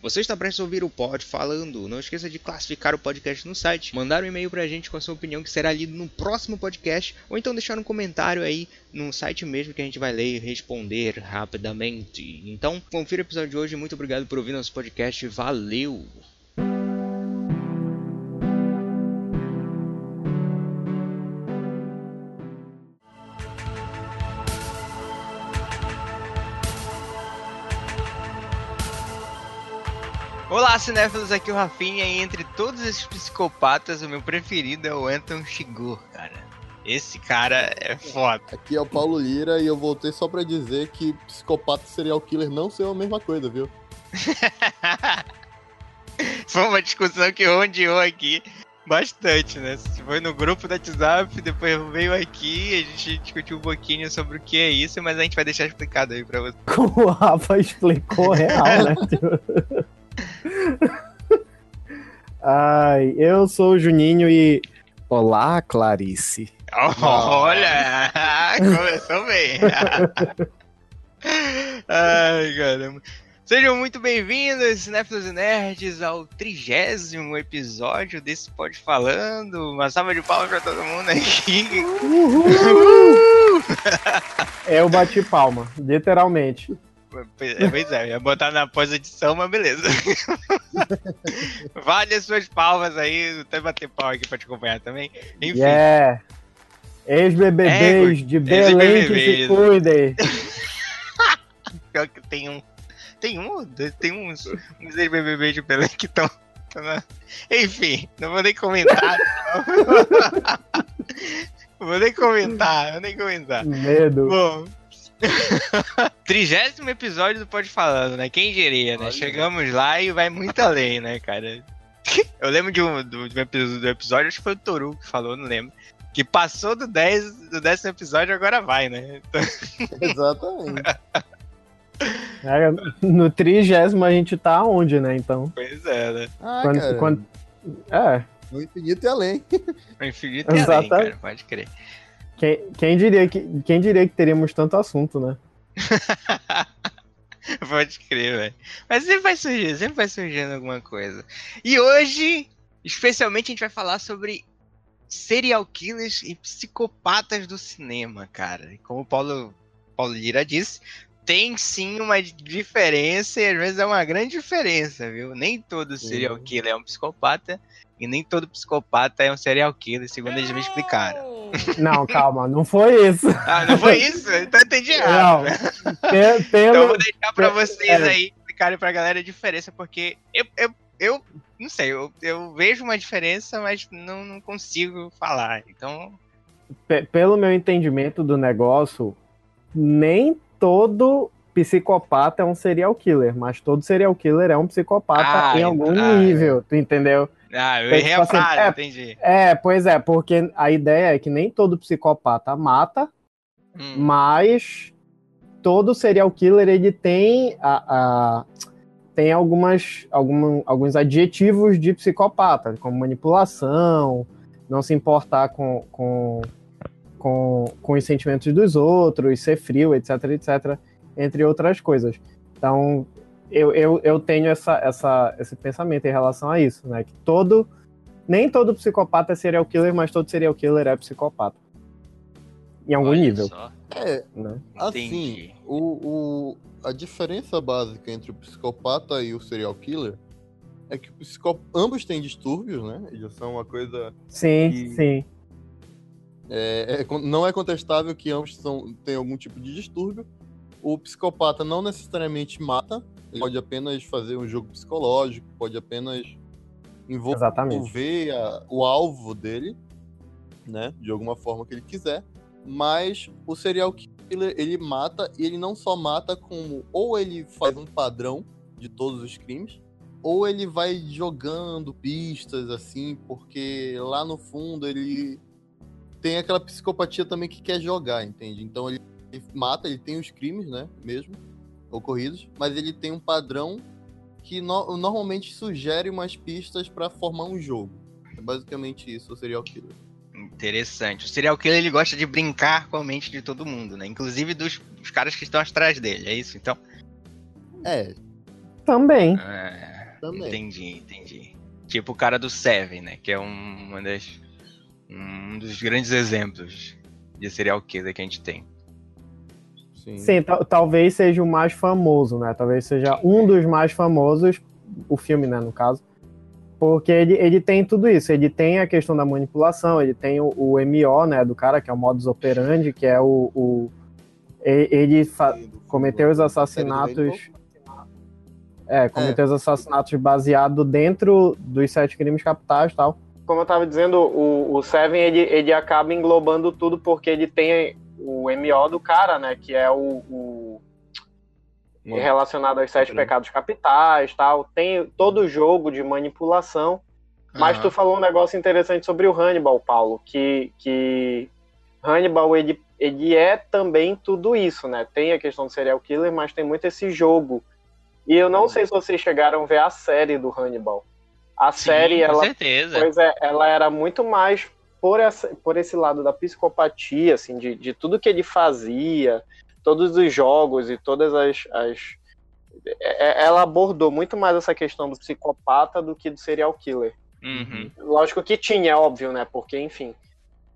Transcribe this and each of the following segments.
Você está prestes a ouvir o Pod Falando. Não esqueça de classificar o podcast no site, mandar um e-mail pra gente com a sua opinião que será lido no próximo podcast, ou então deixar um comentário aí no site mesmo que a gente vai ler e responder rapidamente. Então, confira o episódio de hoje. Muito obrigado por ouvir nosso podcast. Valeu! Olá, cinéfilos, aqui é o Rafinha e entre todos esses psicopatas, o meu preferido é o Anton Chigurh, cara. Esse cara é foda. Aqui é o Paulo Lira e eu voltei só pra dizer que psicopata e serial killer não são a mesma coisa, viu? Foi uma discussão que rondeou aqui bastante, né? Foi no grupo do WhatsApp, depois veio aqui, a gente discutiu um pouquinho sobre o que é isso, mas a gente vai deixar explicado aí pra você. Como o Rafa explicou real, né? Ai, eu sou o Juninho e. Olá, Clarice. Olha! Começou bem! Ai, caramba. Sejam muito bem-vindos, Cinéfilos e Nerds, ao trigésimo episódio desse Pode Falando. Uma salva de palmas pra todo mundo aqui. Uhul. Uhul. Eu bati palma, literalmente. Pois é, ia botar na pós-edição, mas beleza. vale as suas palmas aí, até bater pau aqui pra te acompanhar também. Enfim. Yeah. Ex-BBBs de Belém que se cuidem. Pior que tem um. Tem um, tem uns, uns ex-BBBs de Belém que estão. Enfim, não vou nem comentar. Não vou nem comentar, vou nem comentar. Medo. Bom, Trigésimo episódio do Pode Falando, né? Quem diria, né? Olha. Chegamos lá e vai muito além, né, cara? Eu lembro de um, do, do episódio, acho que foi o Toru que falou, não lembro. Que passou do 10 do décimo episódio agora vai, né? Então... Exatamente. É, no trigésimo a gente tá onde, né? Então. Pois é, né? Ah, quando. É. No infinito e além. No infinito e além, cara, pode crer. Quem, quem, diria que, quem diria que teríamos tanto assunto, né? Pode crer, velho. Mas sempre vai surgir, sempre vai surgindo alguma coisa. E hoje, especialmente, a gente vai falar sobre serial killers e psicopatas do cinema, cara. E como o Paulo, Paulo Lira disse, tem sim uma diferença e às vezes é uma grande diferença, viu? Nem todo serial killer é um psicopata e nem todo psicopata é um serial killer, segundo eles me explicaram. Não, calma, não foi isso. Ah, não foi isso? Então entendi errado. Não, pelo, então eu vou deixar pra vocês é. aí explicarem pra galera a diferença, porque eu, eu, eu não sei, eu, eu vejo uma diferença, mas não, não consigo falar. Então. P pelo meu entendimento do negócio, nem todo psicopata é um serial killer, mas todo serial killer é um psicopata ah, em algum ah, nível, tu entendeu? Ah, eu errei a tipo assim, frase, é, entendi. É, pois é, porque a ideia é que nem todo psicopata mata, hum. mas todo serial killer ele tem a, a tem algumas, alguma, alguns adjetivos de psicopata, como manipulação, não se importar com, com, com, com os sentimentos dos outros, ser frio, etc, etc, entre outras coisas. Então, eu, eu, eu tenho essa, essa, esse pensamento em relação a isso, né? Que todo. Nem todo psicopata é serial killer, mas todo serial killer é psicopata. Em algum Olha nível. Só. É, né? assim, o, o, a diferença básica entre o psicopata e o serial killer é que o psicop... ambos têm distúrbios, né? Eles são uma coisa. Sim, que... sim. É, é, não é contestável que ambos são, têm algum tipo de distúrbio. O psicopata não necessariamente mata, ele pode apenas fazer um jogo psicológico, pode apenas envolver a, o alvo dele, né, de alguma forma que ele quiser. Mas o serial killer, ele mata, e ele não só mata como ou ele faz um padrão de todos os crimes, ou ele vai jogando pistas assim, porque lá no fundo ele tem aquela psicopatia também que quer jogar, entende? Então ele, ele mata, ele tem os crimes, né, mesmo, ocorridos, mas ele tem um padrão que no normalmente sugere umas pistas para formar um jogo. É basicamente isso, o serial killer. Interessante. O serial killer ele gosta de brincar com a mente de todo mundo, né? Inclusive dos, dos caras que estão atrás dele, é isso então? É. Também. É, Também. Entendi, entendi. Tipo o cara do Seven, né? Que é um, uma das, um dos grandes exemplos de serial killer que a gente tem. Sim, Sim talvez seja o mais famoso, né? Talvez seja um dos mais famosos, o filme, né, no caso. Porque ele, ele tem tudo isso. Ele tem a questão da manipulação, ele tem o, o MO, né, do cara, que é o modus operandi, que é o. o ele cometeu os assassinatos. É, cometeu é. os assassinatos baseado dentro dos sete crimes capitais e tal. Como eu tava dizendo, o, o Seven ele, ele acaba englobando tudo porque ele tem o MO do cara, né? Que é o, o relacionado aos sete pecados capitais, tal. Tem todo o jogo de manipulação. Mas uhum. tu falou um negócio interessante sobre o Hannibal, Paulo, que, que Hannibal ele, ele é também tudo isso, né? Tem a questão do serial killer, mas tem muito esse jogo. E eu não sei se vocês chegaram a ver a série do Hannibal. A Sim, série, ela, certeza. Pois é, ela era muito mais por, essa, por esse lado da psicopatia, assim, de, de tudo que ele fazia, todos os jogos e todas as, as é, é, ela abordou muito mais essa questão do psicopata do que do serial killer. Uhum. Lógico que tinha, é óbvio, né? Porque, enfim.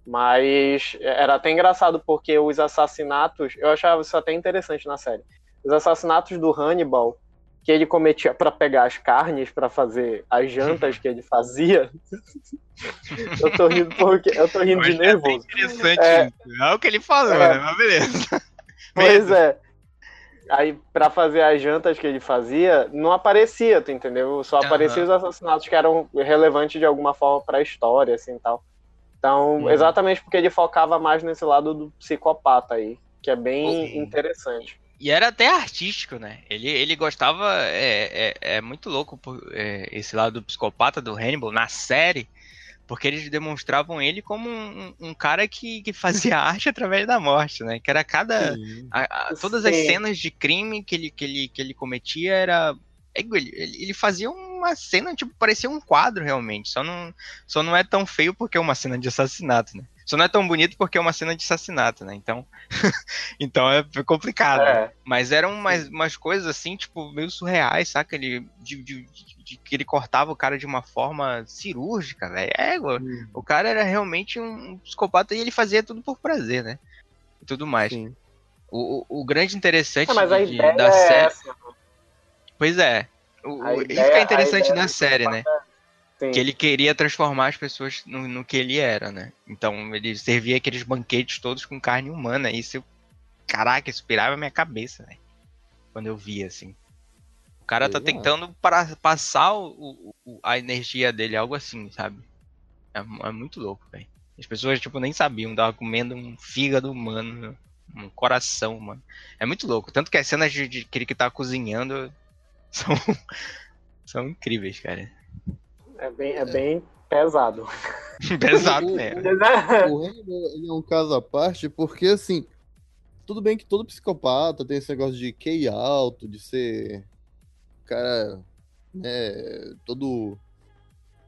Mas era até engraçado porque os assassinatos, eu achava isso até interessante na série. Os assassinatos do Hannibal, que ele cometia para pegar as carnes para fazer as jantas que ele fazia. eu tô rindo porque eu tô rindo de nervoso. É interessante, é, é o que ele falou, é, né? Mas beleza. Pois é. Aí, para fazer as jantas que ele fazia, não aparecia, tu entendeu? Só apareciam uhum. os assassinatos que eram relevantes de alguma forma para a história, assim tal. Então, uhum. exatamente porque ele focava mais nesse lado do psicopata aí, que é bem uhum. interessante. E era até artístico, né? Ele, ele gostava. É, é, é muito louco é, esse lado do psicopata do Hannibal na série porque eles demonstravam ele como um, um, cara que, que fazia arte através da morte, né? Que era cada. A, a, todas as cenas de crime que ele, que ele, que ele cometia era. É, ele, ele fazia uma cena, tipo, parecia um quadro realmente. Só não, só não é tão feio porque é uma cena de assassinato, né? Só não é tão bonito porque é uma cena de assassinato, né? Então, então é complicado. É. Mas eram umas, umas coisas assim, tipo, meio surreais, saca? Ele, de, de, de, que ele cortava o cara de uma forma cirúrgica, velho. É, hum. o cara era realmente um psicopata e ele fazia tudo por prazer, né? E tudo mais. O, o, o, grande interessante é, de, da é série. Essa. Né? Pois é. O, ideia, isso que é interessante na série, né? Sim. que ele queria transformar as pessoas no, no, que ele era, né? Então ele servia aqueles banquetes todos com carne humana. E isso, caraca, isso pirava a minha cabeça, né? Quando eu via, assim. O cara tá tentando para, passar o, o, a energia dele, algo assim, sabe? É, é muito louco, velho. As pessoas, tipo, nem sabiam, tava comendo um fígado humano, um coração, mano. É muito louco. Tanto que as cenas de, de que ele que tá cozinhando são, são incríveis, cara. É bem, é bem pesado. pesado, né? O Hannibal ele é um caso à parte, porque assim, tudo bem que todo psicopata tem esse negócio de QI alto, de ser cara, né, todo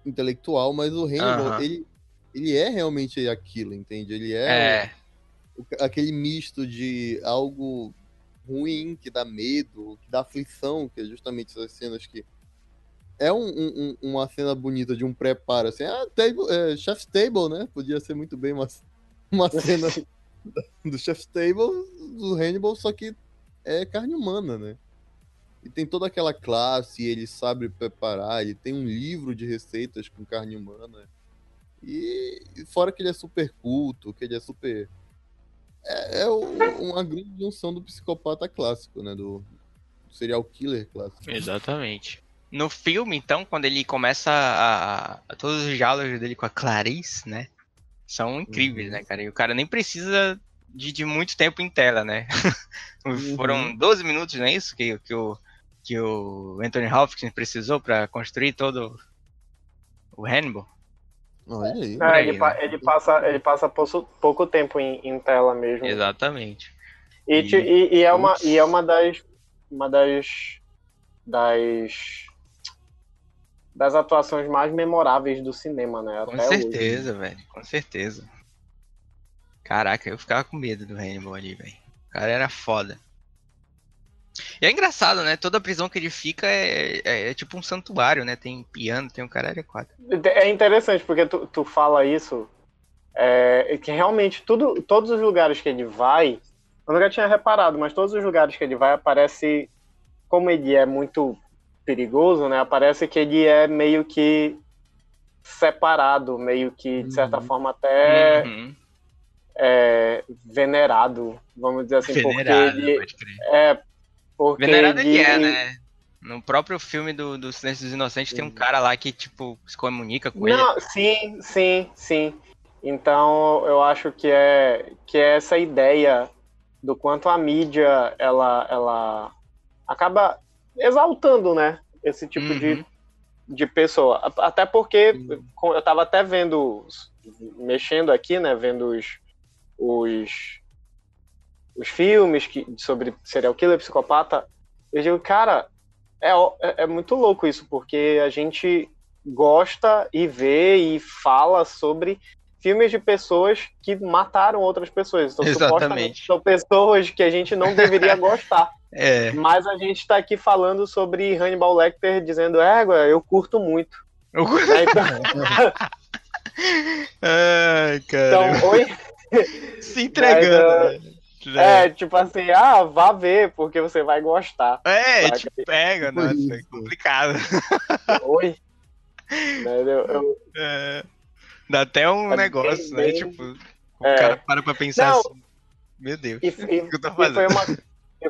intelectual, mas o Hannibal, ele, ele é realmente aquilo, entende? Ele é, é. aquele misto de algo ruim, que dá medo, que dá aflição, que é justamente essas cenas que é um, um, uma cena bonita de um preparo, assim, ah, table, é, chef's table, né? Podia ser muito bem uma, uma cena do chef's table do Hannibal, só que é carne humana, né? E tem toda aquela classe, ele sabe preparar, ele tem um livro de receitas com carne humana. E fora que ele é super culto, que ele é super. É, é uma grande junção do psicopata clássico, né? Do, do serial killer clássico. Exatamente. No filme, então, quando ele começa a, a, todos os diálogos dele com a Clarice, né? São incríveis, uhum. né, cara? E o cara nem precisa de, de muito tempo em tela, né? uhum. Foram 12 minutos, não é isso? Que, que, o, que o Anthony Hopkins precisou para construir todo o Hannibal. Olha aí. É, ele, né? ele, passa, ele passa pouco tempo em, em tela mesmo. Exatamente. E, e, e, e é, uma, e é uma das, uma das, das das atuações mais memoráveis do cinema, né? Com certeza, velho. Com certeza. Caraca, eu ficava com medo do Hannibal ali, velho. O cara era foda. E é engraçado, né? Toda prisão que ele fica é, é, é tipo um santuário, né? Tem piano, tem um caralho quatro. É interessante, porque tu, tu fala isso, é, que realmente tudo, todos os lugares que ele vai, eu nunca tinha reparado, mas todos os lugares que ele vai aparece, como ele é muito perigoso, né? Aparece que ele é meio que separado, meio que, de certa uhum. forma, até uhum. é, venerado, vamos dizer assim, venerado, porque ele, é, porque venerado ele, ele é, né? No próprio filme do, do Silêncio dos Inocentes tem um cara lá que, tipo, se comunica com Não, ele. Sim, sim, sim. Então, eu acho que é, que é essa ideia do quanto a mídia, ela, ela acaba exaltando, né? Esse tipo uhum. de, de pessoa. Até porque uhum. eu tava até vendo, mexendo aqui, né? Vendo os, os, os filmes que, sobre serial killer, psicopata. Eu digo, cara, é, é, é muito louco isso, porque a gente gosta e vê e fala sobre filmes de pessoas que mataram outras pessoas. Então, Exatamente. São pessoas que a gente não deveria gostar. É. Mas a gente está aqui falando sobre Hannibal Lecter dizendo, é, eu curto muito. Eu curto. É, então... Ai, cara. Então, oi? Se entregando. Mas, é, tipo assim, ah, vá ver, porque você vai gostar. É, te pega, nossa, é complicado. Oi? Eu, eu... É, dá até um é negócio, bem, né? Bem... Tipo, o é. cara para pra pensar Não, assim. Meu Deus, e, e, o que eu tô fazendo? Foi uma,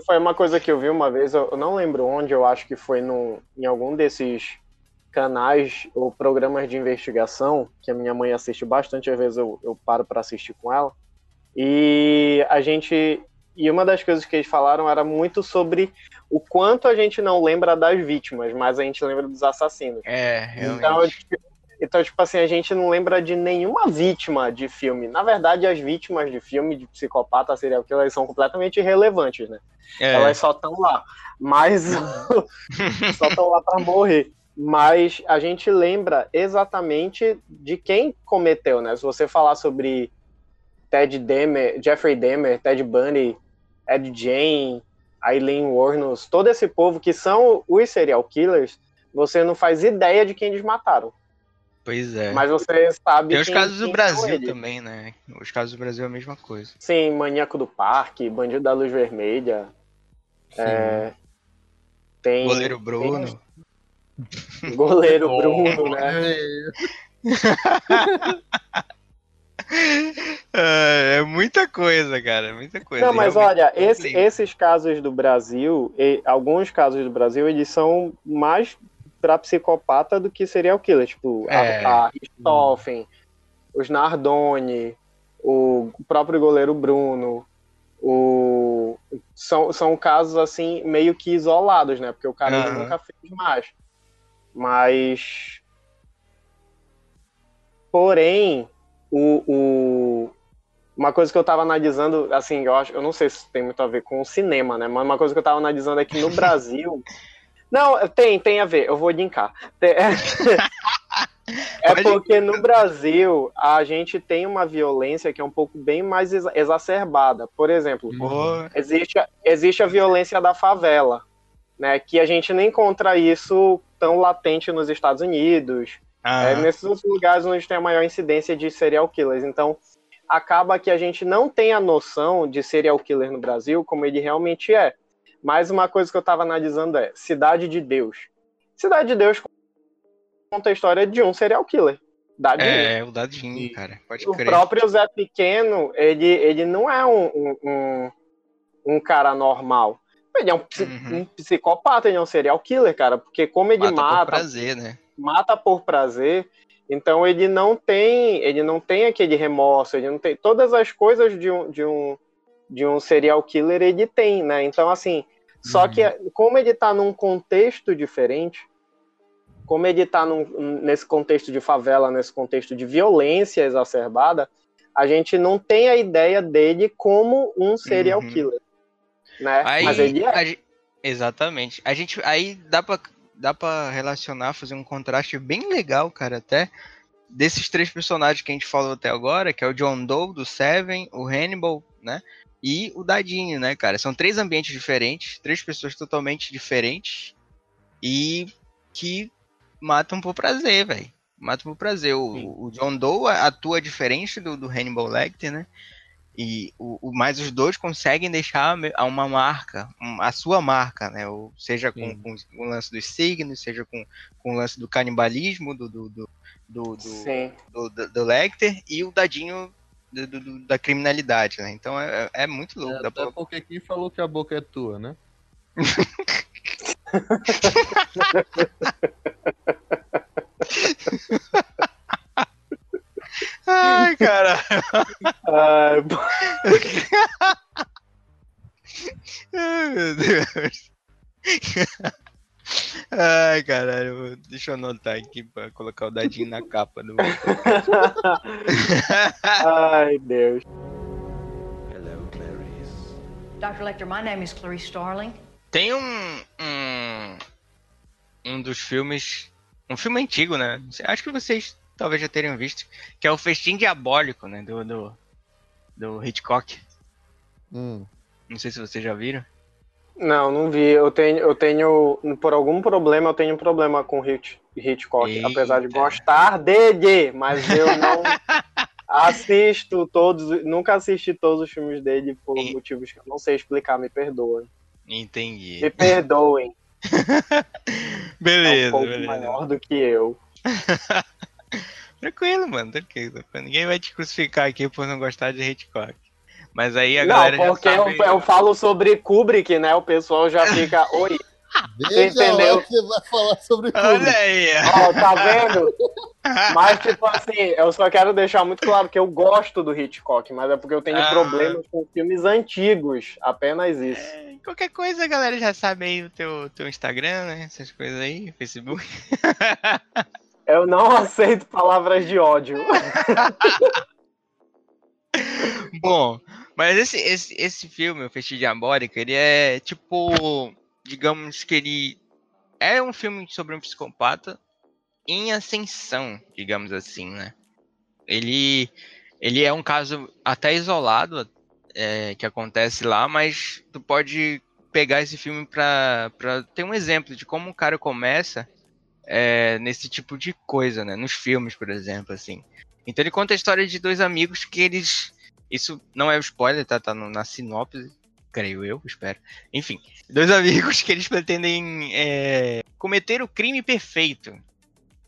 foi uma coisa que eu vi uma vez, eu não lembro onde, eu acho que foi no, em algum desses canais ou programas de investigação, que a minha mãe assiste bastante, às vezes eu, eu paro para assistir com ela. E a gente. E uma das coisas que eles falaram era muito sobre o quanto a gente não lembra das vítimas, mas a gente lembra dos assassinos. É, realmente. Então, então, tipo assim, a gente não lembra de nenhuma vítima de filme. Na verdade, as vítimas de filme de psicopata, serial killer, são completamente irrelevantes, né? É. Elas só estão lá. Mas só estão lá para morrer. Mas a gente lembra exatamente de quem cometeu, né? Se você falar sobre Ted Demer, Jeffrey Demer, Ted Bundy, Ed Jane, Eileen Warnos, todo esse povo que são os serial killers, você não faz ideia de quem eles mataram. Pois é. Mas você sabe. Tem os quem, casos do Brasil também, né? Os casos do Brasil é a mesma coisa. Sim, Maníaco do Parque, Bandido da Luz Vermelha. É, tem. Goleiro Bruno. Tem... Goleiro Bruno, né? É, é muita coisa, cara, muita coisa. Não, mas olha, esse, esses casos do Brasil, e, alguns casos do Brasil, eles são mais para psicopata do que serial killer. Tipo, é. a, a Richthofen, os Nardoni, o próprio goleiro Bruno. O... São, são casos assim meio que isolados, né? Porque o cara uhum. nunca fez mais. Mas. Porém, o, o, uma coisa que eu estava analisando, assim, eu acho, eu não sei se tem muito a ver com o cinema, né? Mas uma coisa que eu estava analisando é que no Brasil não, tem, tem a ver, eu vou linkar. É porque no Brasil a gente tem uma violência que é um pouco bem mais exacerbada. Por exemplo, existe, existe a violência da favela, né? Que a gente não encontra isso tão latente nos Estados Unidos, é, nesses lugares onde tem a maior incidência de serial killers. Então, acaba que a gente não tem a noção de serial killer no Brasil como ele realmente é. Mas uma coisa que eu estava analisando é Cidade de Deus. Cidade de Deus conta a história de um serial killer. Dadinho. É, o Dadinho, cara. Pode o crer. O próprio Zé Pequeno, ele, ele não é um, um, um cara normal. Ele é um, uhum. um, psicopata, ele é um serial killer, cara. Porque como ele mata. Mata por prazer, né? Mata por prazer. Então ele não tem. Ele não tem aquele remorso, ele não tem. Todas as coisas de um, de um, de um serial killer ele tem, né? Então, assim, só uhum. que, como ele está num contexto diferente, como ele está nesse contexto de favela, nesse contexto de violência exacerbada, a gente não tem a ideia dele como um serial uhum. killer. Né? Aí, Mas ele é. A, exatamente. A gente, aí dá pra, dá pra relacionar, fazer um contraste bem legal, cara, até, desses três personagens que a gente falou até agora, que é o John Doe, do Seven, o Hannibal, né? E o dadinho, né, cara? São três ambientes diferentes, três pessoas totalmente diferentes e que matam por prazer, velho. Matam por prazer. O, o, John Doe atua diferente do, do Hannibal Lecter, né? E o, o, mas os dois conseguem deixar uma marca, a sua marca, né? Ou seja com, com, o lance dos signos, seja com, com o lance do canibalismo do, do, do, do, do, do, do Lecter e o dadinho do, do, da criminalidade, né? Então é, é muito louco. É, pra... porque quem falou que a boca é tua, né? Ai, cara. Ai, Ai, meu Deus. Ai, caralho, deixa eu anotar aqui pra colocar o dadinho na capa do. Ai, Deus. Hello, Clarice. Dr. Lecter, my name is Clarice Starling. Tem um, um. Um dos filmes. Um filme antigo, né? Acho que vocês talvez já tenham visto. Que é o Festim Diabólico, né? Do, do, do Hitchcock. Hum. Não sei se vocês já viram. Não, não vi. Eu tenho, eu tenho, por algum problema, eu tenho um problema com Hit, Hitchcock, Eita. apesar de gostar dele, mas eu não assisto todos, nunca assisti todos os filmes dele por e... motivos que eu não sei explicar, me perdoem. Entendi. Me perdoem. beleza, é um pouco beleza. maior do que eu. tranquilo, mano, tranquilo. Ninguém vai te crucificar aqui por não gostar de Hitchcock. Mas aí a galera Não, porque sabe... eu, eu, falo sobre Kubrick, né? O pessoal já fica, oi. Veja entendeu? que você vai falar sobre Kubrick. Olha aí. Ó, tá vendo? Mas, tipo assim, eu só quero deixar muito claro que eu gosto do Hitchcock, mas é porque eu tenho ah. problemas com filmes antigos. Apenas isso. É, qualquer coisa, a galera já sabe aí o teu, teu Instagram, né? Essas coisas aí, Facebook. Eu não aceito palavras de ódio. Bom, mas esse, esse, esse filme, o Festim Diabólico, ele é tipo. Digamos que ele é um filme sobre um psicopata em ascensão, digamos assim, né? Ele, ele é um caso até isolado é, que acontece lá, mas tu pode pegar esse filme para ter um exemplo de como o cara começa é, nesse tipo de coisa, né? Nos filmes, por exemplo, assim. Então ele conta a história de dois amigos que eles isso não é um spoiler, tá? Tá no, na sinopse, creio eu, espero. Enfim, dois amigos que eles pretendem é, cometer o crime perfeito.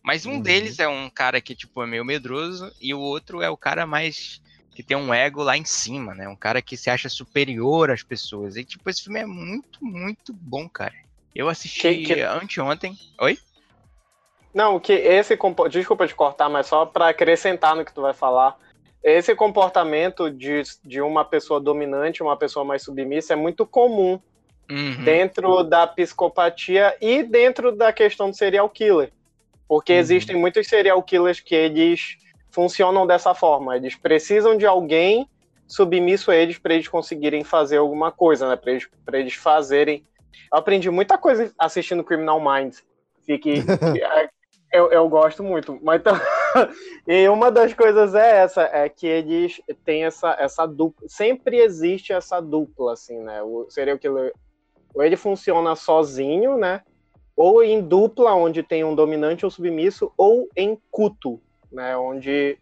Mas um uhum. deles é um cara que, tipo, é meio medroso, e o outro é o cara mais. que tem um ego lá em cima, né? Um cara que se acha superior às pessoas. E, tipo, esse filme é muito, muito bom, cara. Eu assisti que, que... anteontem. Oi? Não, que esse. Desculpa te cortar, mas só para acrescentar no que tu vai falar esse comportamento de, de uma pessoa dominante, uma pessoa mais submissa, é muito comum uhum. dentro da psicopatia e dentro da questão do serial killer. Porque uhum. existem muitos serial killers que eles funcionam dessa forma. Eles precisam de alguém submisso a eles para eles conseguirem fazer alguma coisa, né? Para eles, eles fazerem. Eu aprendi muita coisa assistindo Criminal Minds. Fique, eu, eu gosto muito. Mas então, e uma das coisas é essa, é que eles têm essa, essa dupla. Sempre existe essa dupla, assim, né? O serial killer. Ou ele funciona sozinho, né? Ou em dupla, onde tem um dominante ou submisso, ou em culto, né? Onde.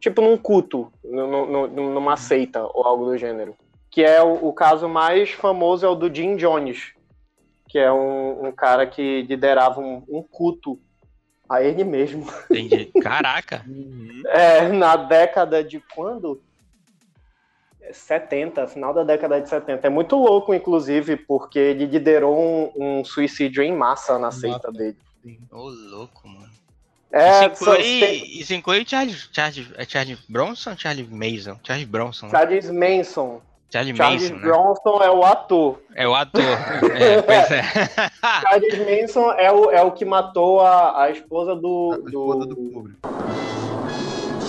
Tipo num culto, no, no, numa seita ou algo do gênero. Que é o, o caso mais famoso é o do Jim Jones, que é um, um cara que liderava um, um, culto a ele mesmo. Entendi. Caraca! é, na década de quando? 70, final da década de 70. É muito louco, inclusive, porque ele liderou um, um suicídio em massa na seita dele. Ô, oh, louco, mano. É, isso inclui, tem... isso inclui Charles, Charles, é Charles Bronson ou Charles Mason? Charles Bronson. Né? Charles Manson. Charlie Charles Manson, né? Bronson né? é o ator. É o ator. é, pois é. Charles Manson é o, é o que matou a, a esposa do. A do... esposa do Kubrick.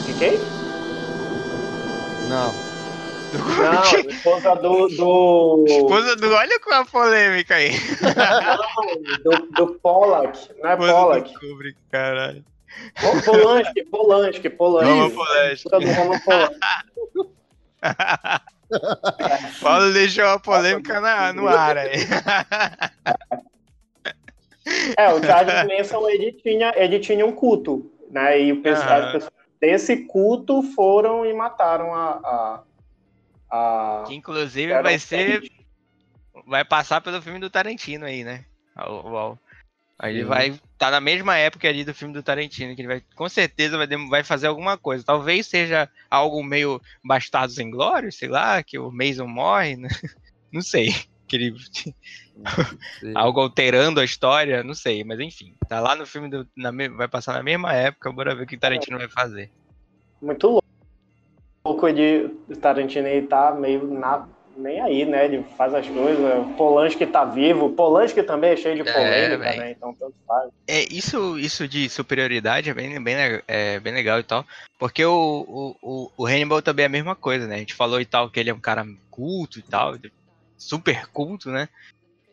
De quem? Não. Não, a esposa do, do. Esposa do. Olha com a polêmica aí. Não, do, do Pollack. Não é esposa Pollack. Do Kubrick, caralho. Polanski, Polanski, Polanski. Roman Polanski. Paulo deixou a polêmica na, no ar aí. É, o Charles Manson, ele tinha, ele tinha um culto, né? E o pessoal, pessoas desse culto foram e mataram a... a, a que inclusive vai ser... Vai passar pelo filme do Tarantino aí, né? O, o, Aí ele vai estar tá na mesma época ali do filme do Tarantino, que ele vai, com certeza, vai, vai fazer alguma coisa. Talvez seja algo meio Bastardos em Glória, sei lá, que o Mason morre, né? não sei. Que ele... algo alterando a história, não sei, mas enfim. Tá lá no filme, do, na, vai passar na mesma época, bora ver o que o Tarantino vai fazer. Muito louco. O pouco de Tarantino aí tá meio na nem aí, né? Ele faz as coisas. Polanski tá vivo. Polanski também é cheio de é, polêmica, é, né? Então tanto faz. É, isso, isso de superioridade é bem, bem, é, bem legal e tal. Porque o, o, o Hannibal também é a mesma coisa, né? A gente falou e tal que ele é um cara culto e tal, super culto, né?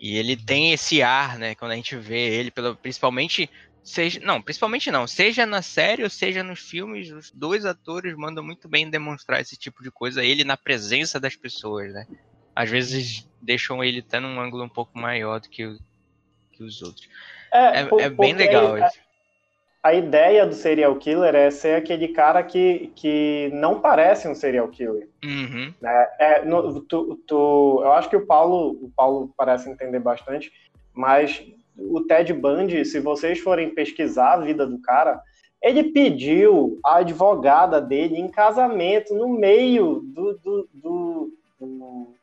E ele tem esse ar, né? Quando a gente vê ele, pelo, principalmente seja não, principalmente não, seja na série ou seja nos filmes, os dois atores mandam muito bem demonstrar esse tipo de coisa, ele na presença das pessoas, né? Às vezes deixam ele até num ângulo um pouco maior do que, que os outros. É, é, é bem legal a, a ideia do serial killer é ser aquele cara que, que não parece um serial killer. Uhum. É, é, no, tu, tu, eu acho que o Paulo, o Paulo parece entender bastante, mas o Ted Bundy, se vocês forem pesquisar a vida do cara, ele pediu a advogada dele em casamento no meio do, do, do, do,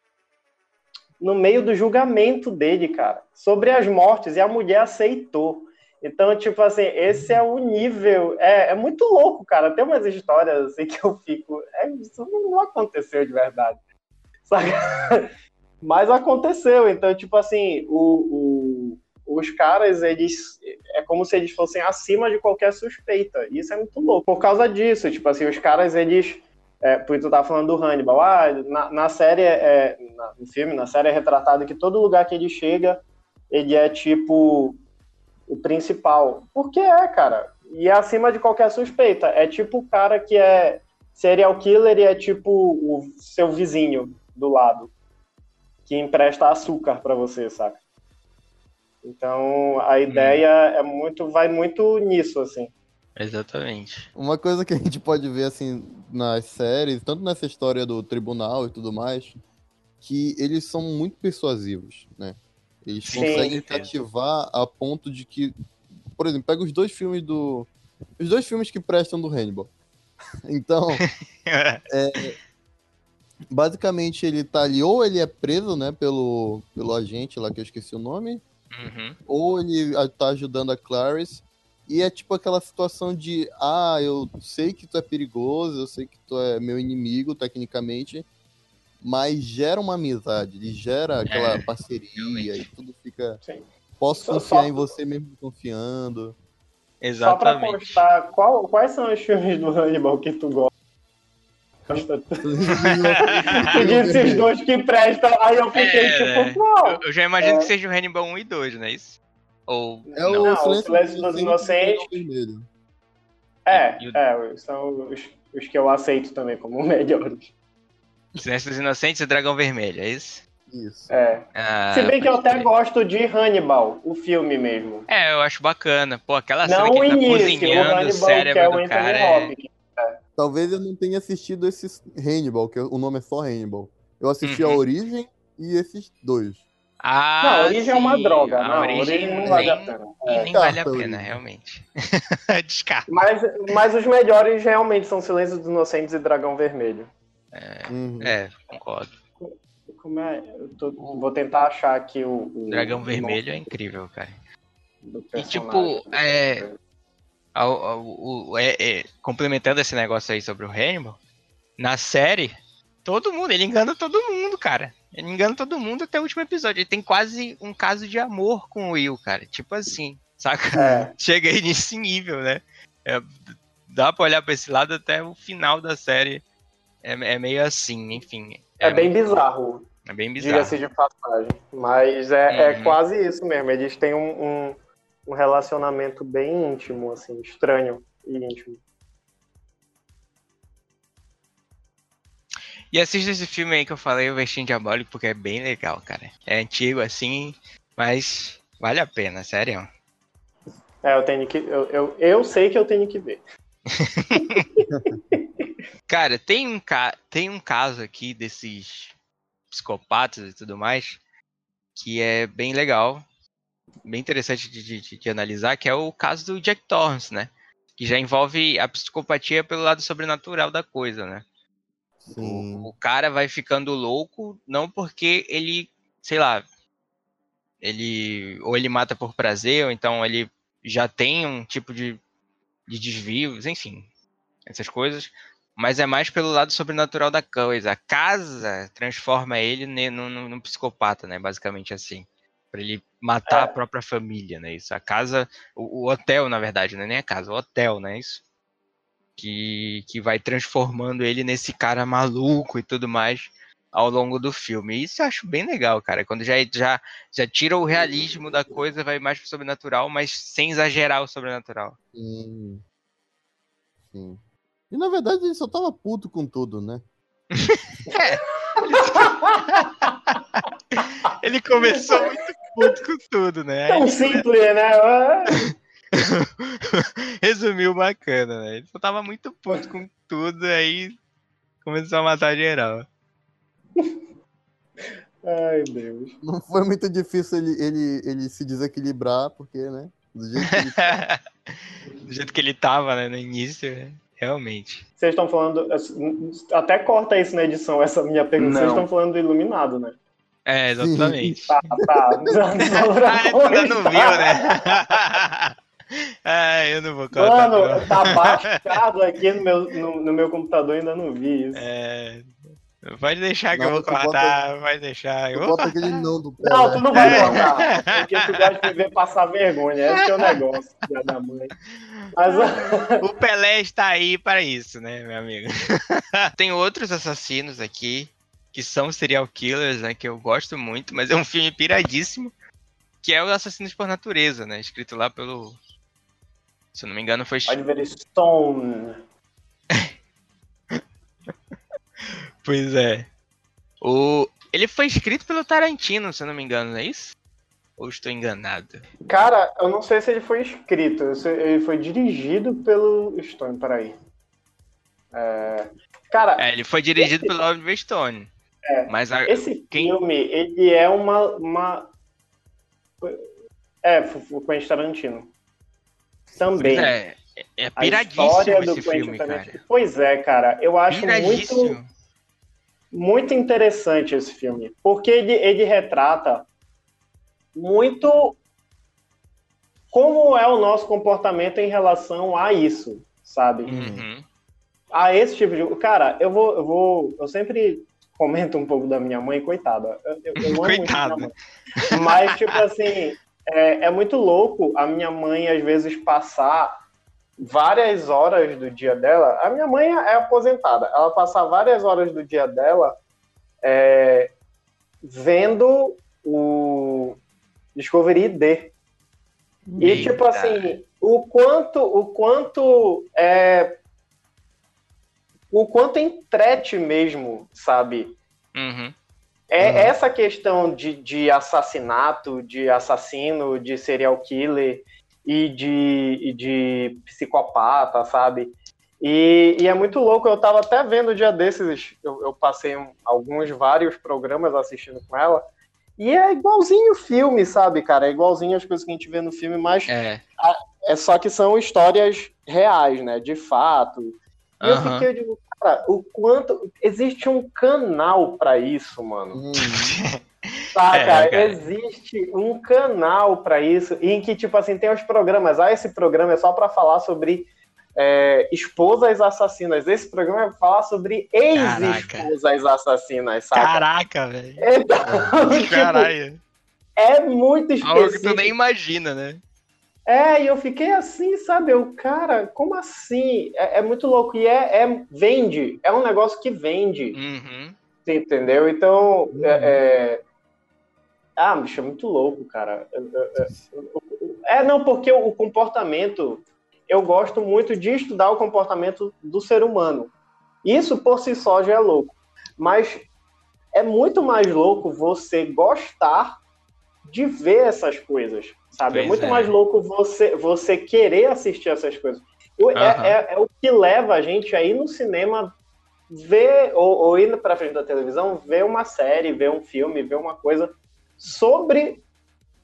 no meio do julgamento dele, cara, sobre as mortes, e a mulher aceitou. Então, tipo assim, esse é o nível. É, é muito louco, cara. Tem umas histórias assim que eu fico. É, isso não aconteceu de verdade. Mas aconteceu. Então, tipo assim, o, o os caras, eles é como se eles fossem acima de qualquer suspeita. Isso é muito louco. Por causa disso, tipo assim, os caras, eles. É, porque tu tá falando do Hannibal. Ah, na, na série, é, na, no filme, na série é retratado que todo lugar que ele chega, ele é tipo o principal. Porque é, cara. E é acima de qualquer suspeita. É tipo o cara que é serial killer e é tipo o seu vizinho do lado. Que empresta açúcar para você, saca? Então a ideia hum. é muito, vai muito nisso, assim. Exatamente. Uma coisa que a gente pode ver assim nas séries, tanto nessa história do tribunal e tudo mais, que eles são muito persuasivos, né? Eles Sim, conseguem cativar a ponto de que, por exemplo, pega os dois filmes do, os dois filmes que prestam do Hannibal. então, é, basicamente ele tá ali ou ele é preso, né, pelo pelo agente lá que eu esqueci o nome, Uhum. Ou ele tá ajudando a Clarice. E é tipo aquela situação de, ah, eu sei que tu é perigoso, eu sei que tu é meu inimigo, tecnicamente, mas gera uma amizade, ele gera aquela é, parceria realmente. e tudo fica. Sim. Posso confiar só... em você mesmo confiando. Exatamente. Só pra constar, qual, quais são os filmes do Hannibal que tu gosta? Disse os dois que prestam, aí eu fiquei é, tipo, qual? Eu, eu já imagino é. que seja o Hannibal 1 e 2, não é isso? Ou. É o não, não Silêncio, o Silêncio dos Inocentes. É, é, são os, os que eu aceito também como melhores. Silêncio dos Inocentes e Dragão Vermelho, é isso? Isso. É. Ah, Se bem que eu até gosto de Hannibal, o filme mesmo. É, eu acho bacana. Pô, aquela cena que ele tá início, cozinhando o, Hannibal, o cérebro é o do cara. É... Talvez eu não tenha assistido esses Hannibal, que o nome é só Hannibal. Eu assisti uhum. a Origem e esses dois. Ah, não, a Origem sim. é uma droga. A não, origem, origem não vale a pena. É. Nem vale a pena, realmente. Descarta. Mas, mas os melhores realmente são Silêncio dos Inocentes e Dragão Vermelho. É, uhum. é concordo. Como é? Tô, vou tentar achar aqui o. o Dragão Vermelho é incrível, cara. E tipo, é, ao, ao, é, é, complementando esse negócio aí sobre o Hannibal, na série, todo mundo, ele engana todo mundo, cara. Ele engana todo mundo até o último episódio. Ele tem quase um caso de amor com o Will, cara. Tipo assim, saca? É. Chega aí nesse nível, né? É, dá pra olhar pra esse lado até o final da série. É, é meio assim, enfim. É, bem bizarro. É bem bizarro. Diga-se de passagem. Mas é, é uhum. quase isso mesmo. Eles têm um, um um relacionamento bem íntimo, assim, estranho e íntimo. E assista esse filme aí que eu falei, O Vestinho Diabólico, porque é bem legal, cara. É antigo assim, mas vale a pena, sério. É, eu tenho que. Eu, eu, eu sei que eu tenho que ver. cara, tem um, ca... tem um caso aqui desses psicopatas e tudo mais que é bem legal, bem interessante de, de, de analisar, que é o caso do Jack Torrance, né? Que já envolve a psicopatia pelo lado sobrenatural da coisa, né? O, o, cara vai ficando louco, não porque ele, sei lá, ele ou ele mata por prazer, ou então ele já tem um tipo de, de desvios, enfim, essas coisas. Mas é mais pelo lado sobrenatural da coisa. A casa transforma ele num, num, num psicopata, né? Basicamente assim. Para ele matar é. a própria família, né? Isso. A casa, o, o, hotel, na verdade, não é nem a casa, o hotel, né? Isso que, que vai transformando ele nesse cara maluco e tudo mais ao longo do filme. Isso eu acho bem legal, cara. Quando já, já, já tira o realismo da coisa, vai mais pro sobrenatural, mas sem exagerar o sobrenatural. Sim. Sim. E na verdade ele só tava puto com tudo, né? é. ele começou muito puto com tudo, né? Tão simples, né? Resumiu bacana, né? Ele só tava muito puto com tudo, aí começou a matar geral. Ai, Deus. Não foi muito difícil ele, ele, ele se desequilibrar, porque, né? Do jeito que ele, tá. Do jeito que ele tava, né, no início, né? realmente. Vocês estão falando. Até corta isso na edição, essa minha pergunta. Vocês estão falando do Iluminado, né? É, exatamente. Tá, tá. ah, tu ainda não viu, né? Ah, eu não vou contar. Mano, tá baixado aqui no meu, no, no, meu computador, ainda não vi isso. É. Pode deixar que não, eu vou cortar, bota, vai deixar. Eu bota aquele não do pé. Não, tu não vai cortar. Porque tu gosta de ver passar vergonha. Esse é o negócio, da mãe. Mas... o Pelé está aí para isso, né, meu amigo? Tem outros assassinos aqui que são serial killers, né, que eu gosto muito, mas é um filme piradíssimo, que é o Assassinos por Natureza, né, escrito lá pelo se eu não me engano, foi. Oliver Stone. pois é. O... Ele foi escrito pelo Tarantino, se eu não me engano, não é isso? Ou estou enganado? Cara, eu não sei se ele foi escrito. Ele foi dirigido pelo Stone, peraí. É... Cara. É, ele foi dirigido esse... pelo Oliver Stone. É, mas a... Esse Quem... filme, ele é uma. uma... É, foi com Tarantino. Também. É, é piradíssimo esse filme, cara. Pois é, cara. Eu acho muito, muito interessante esse filme. Porque ele, ele retrata muito como é o nosso comportamento em relação a isso, sabe? Uhum. A esse tipo de. Cara, eu vou, eu vou. Eu sempre comento um pouco da minha mãe, coitada. Eu, eu, coitada. Mas, tipo assim, é, é muito louco a minha mãe, às vezes, passar várias horas do dia dela. A minha mãe é aposentada. Ela passa várias horas do dia dela é, vendo o Discovery D. E Eita. tipo assim, o quanto, o quanto é o quanto entrete mesmo, sabe? Uhum. É uhum. essa questão de, de assassinato, de assassino, de serial killer e de, e de psicopata, sabe? E, e, é muito louco, eu tava até vendo o dia desses, eu, eu passei um, alguns, vários programas assistindo com ela, e é igualzinho o filme, sabe, cara? É igualzinho as coisas que a gente vê no filme, mas é, é só que são histórias reais, né? De fato. E uhum. eu fiquei, eu digo, Cara, o quanto. Existe um canal para isso, mano. Hum. Tá, é, cara, existe um canal para isso, em que, tipo assim, tem os programas. Ah, esse programa é só para falar sobre é, esposas assassinas. Esse programa é pra falar sobre ex-esposas assassinas, sabe? Caraca, velho. Então, tipo, Caralho. É muito específico. Algo que tu nem imagina, né? É, e eu fiquei assim, sabe? Eu, cara, como assim? É, é muito louco. E é, é, vende, é um negócio que vende. Uhum. Entendeu? Então, uhum. é, é... Ah, bicho, é muito louco, cara. É, não, porque o comportamento, eu gosto muito de estudar o comportamento do ser humano. Isso por si só já é louco. Mas é muito mais louco você gostar de ver essas coisas, sabe? É pois é muito é. mais louco você, você querer assistir essas coisas. Uhum. É, é, é, o que leva a gente a ir no cinema ver, ou, ou ir pra frente da televisão, ver uma série, ver um filme, ver uma coisa sobre,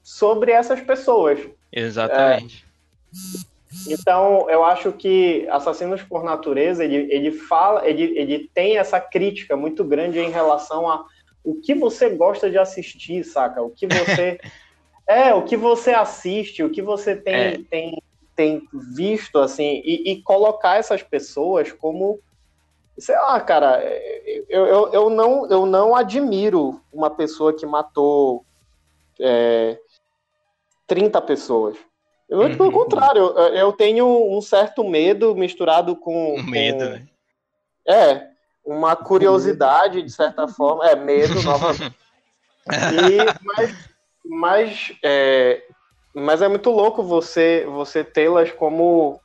sobre essas pessoas. Exatamente. É, então, eu acho que Assassinos por Natureza, ele, ele fala, ele, ele tem essa crítica muito grande em relação a o que você gosta de assistir, saca? O que você é, o que você assiste, o que você tem, é. tem, tem visto, assim, e, e, colocar essas pessoas como sei lá, cara, eu, eu, eu, não, eu não admiro uma pessoa que matou é, 30 pessoas. Eu, uhum. Pelo contrário, eu tenho um certo medo misturado com. Um medo, com, né? É, uma curiosidade, de certa forma. É, medo, novamente. E, mas, mas, é, mas é muito louco você, você tê-las como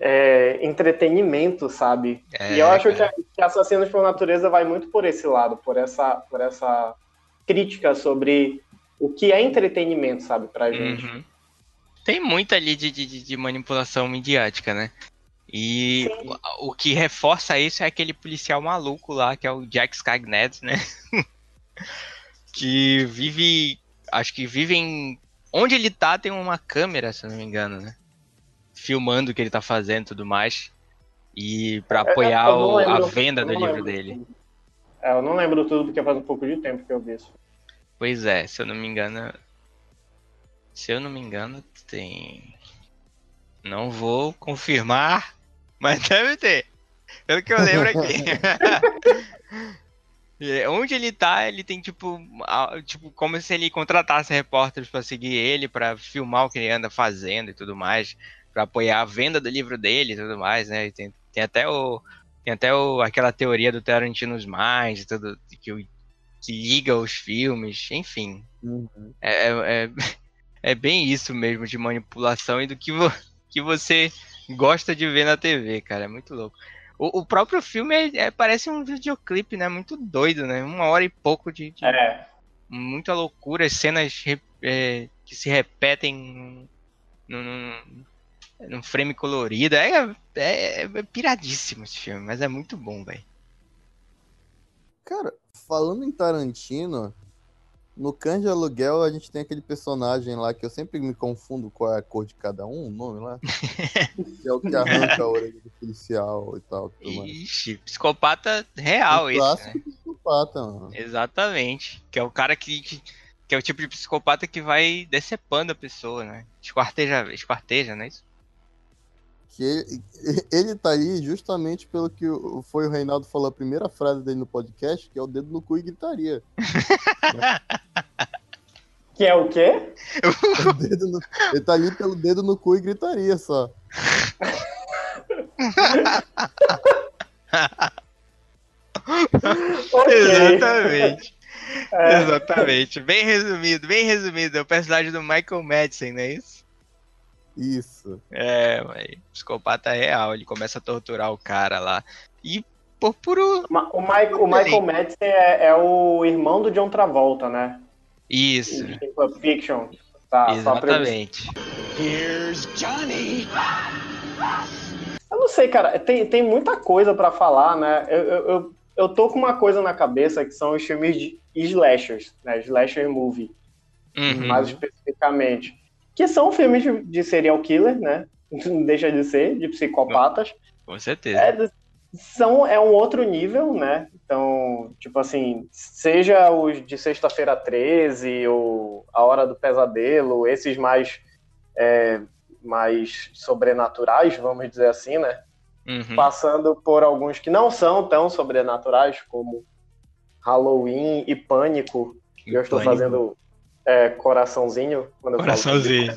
é, entretenimento, sabe? É, e eu acho que, que Assassinos por Natureza vai muito por esse lado, por essa, por essa crítica sobre o que é entretenimento, sabe, pra gente. Uhum tem muito ali de, de, de manipulação midiática, né? E o, o, que reforça isso é aquele policial maluco lá, que é o Jack Skagnet, né? que vive. Acho que vive em. Onde ele tá tem uma câmera, se não me engano, né? Filmando o que ele tá fazendo e tudo mais. E para é, apoiar o, lembro, a venda do livro dele. É, eu não lembro tudo porque faz um pouco de tempo que eu vi isso. Pois é, se eu não me engano. Se eu não me engano, tem. Não vou confirmar, mas deve ter. Pelo que eu lembro aqui. Onde ele tá, ele tem tipo, tipo, como se ele contratasse repórteres para seguir ele, para filmar o que ele anda fazendo e tudo mais, para apoiar a venda do livro dele e tudo mais, né? tem, tem até o tem até o, aquela teoria do Tarantino's Mind, tudo que, que liga os filmes, enfim. Uhum. É, é, é é bem isso mesmo de manipulação e do que, vo que você gosta de ver na TV, cara. É muito louco. O, o próprio filme é, é, parece um videoclipe, né? Muito doido, né? Uma hora e pouco de. de é. Muita loucura, cenas é, que se repetem num, num frame colorido. É, é, é, piradíssimo esse filme, mas é muito bom, velho. Cara, falando em Tarantino, no de Aluguel, a gente tem aquele personagem lá que eu sempre me confundo qual é a cor de cada um, o nome lá. que é o que arranca a orelha do policial e tal. Ixi, psicopata real esse. Né? psicopata, mano. Exatamente. Que é o cara que, que, que, é o tipo de psicopata que vai decepando a pessoa, né? Esquarteja, esquarteja, não é isso? Que ele, ele tá aí justamente pelo que foi o Reinaldo falou a primeira frase dele no podcast, que é o dedo no cu e gritaria. Que é o quê? O no... Ele tá ali pelo dedo no cu e gritaria só. Exatamente. É. Exatamente. Bem resumido, bem resumido. É o personagem do Michael Madison, não é isso? Isso. É, mas psicopata é real, ele começa a torturar o cara lá. E por puro. O, Mike, o Michael Madsen é, é, o irmão do John Travolta, né? Isso. Pulp Fiction. Tá, Exatamente. Here's Johnny! Eu não sei, cara, tem, tem muita coisa para falar, né? Eu, eu, eu, eu tô com uma coisa na cabeça que são os filmes de slashers, né? Slasher movie. Uhum. Mais especificamente que são filmes de, serial killer, né? Não deixa de ser, de psicopatas. Com certeza. É, são, é um outro nível, né? Então, tipo assim, seja os de Sexta-feira 13 ou A Hora do Pesadelo, esses mais, é, mais sobrenaturais, vamos dizer assim, né? Uhum. Passando por alguns que não são tão sobrenaturais, como Halloween e Pânico. E eu estou fazendo é, coraçãozinho. Quando coraçãozinho.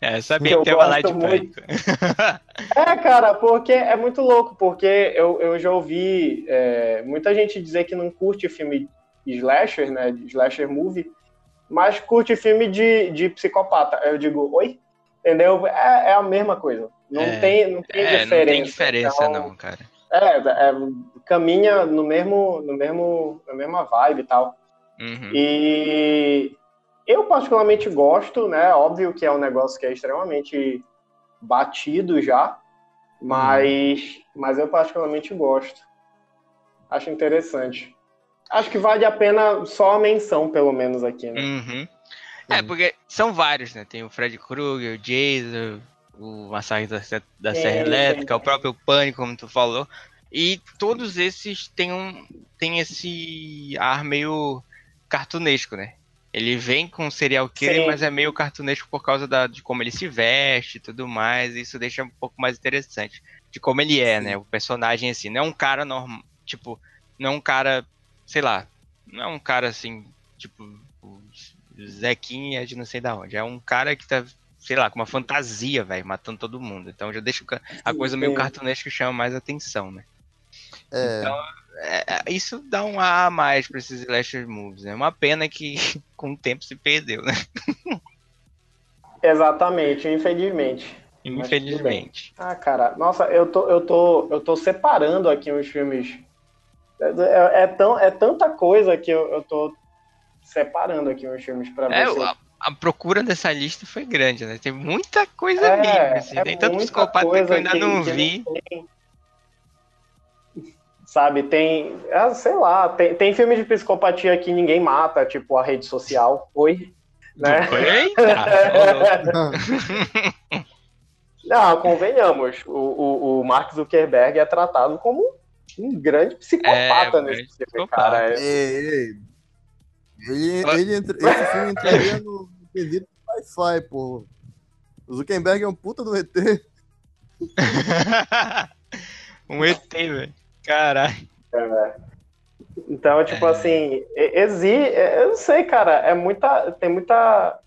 Eu é, sabia que, que ia falar de muito. é, cara, porque é muito louco, porque eu, eu já ouvi é, muita gente dizer que não curte filme slasher, né, slasher movie, mas curte filme de, de psicopata. Eu digo, oi? Entendeu? É, é a mesma coisa. Não, é, tem, não tem é, diferença. Não tem diferença, então, não, cara. É, é, caminha no mesmo, no mesmo, na mesma vibe e tal. Uhum. E eu particularmente gosto, né? Óbvio que é um negócio que é extremamente batido já, mas, uhum. mas eu particularmente gosto. Acho interessante. Acho que vale a pena só a menção, pelo menos aqui, né? Uhum. É, porque são vários, né? Tem o Fred Krueger, o Jason, o Massacre da, da Serra é, Elétrica, é. o próprio Pânico, como tu falou. E todos esses têm, um, têm esse ar meio cartunesco, né? Ele vem com serial killer, Sim. mas é meio cartunesco por causa da, de como ele se veste e tudo mais. E isso deixa um pouco mais interessante. De como ele é, Sim. né? O personagem assim. Não é um cara normal. Tipo, não é um cara, sei lá. Não é um cara assim, tipo, Zequinha de não sei da onde. É um cara que tá sei lá, com uma fantasia, velho, matando todo mundo. Então já deixa a coisa meio cartunesca que chama mais atenção, né? É. Então, é, é, isso dá um A a mais pra esses slasher movies. É né? uma pena que com o tempo se perdeu, né? Exatamente, infelizmente. Infelizmente. Ah, cara, nossa, eu tô, eu tô, eu tô separando aqui os filmes. É, é, é tão, é tanta coisa que eu, eu tô separando aqui os filmes pra é, ver. Se a procura dessa lista foi grande, né? Tem muita coisa é, mesmo. Assim. É tem tanto psicopata que eu ainda que, não vi. Tem, sabe, tem. É, sei lá, tem, tem filme de psicopatia que ninguém mata, tipo a rede social. Oi? Né? não, convenhamos. O, o, o Mark Zuckerberg é tratado como um grande psicopata é, nesse filme, cara. É... Ei, ei ele, ele entra, esse filme entraria no, no quesito Wi-Fi, pô. O Zuckerberg é um puta do ET. um ET, velho. Caralho. É. Então, tipo é. assim, exi, é, eu não sei, cara, é muita, tem muita,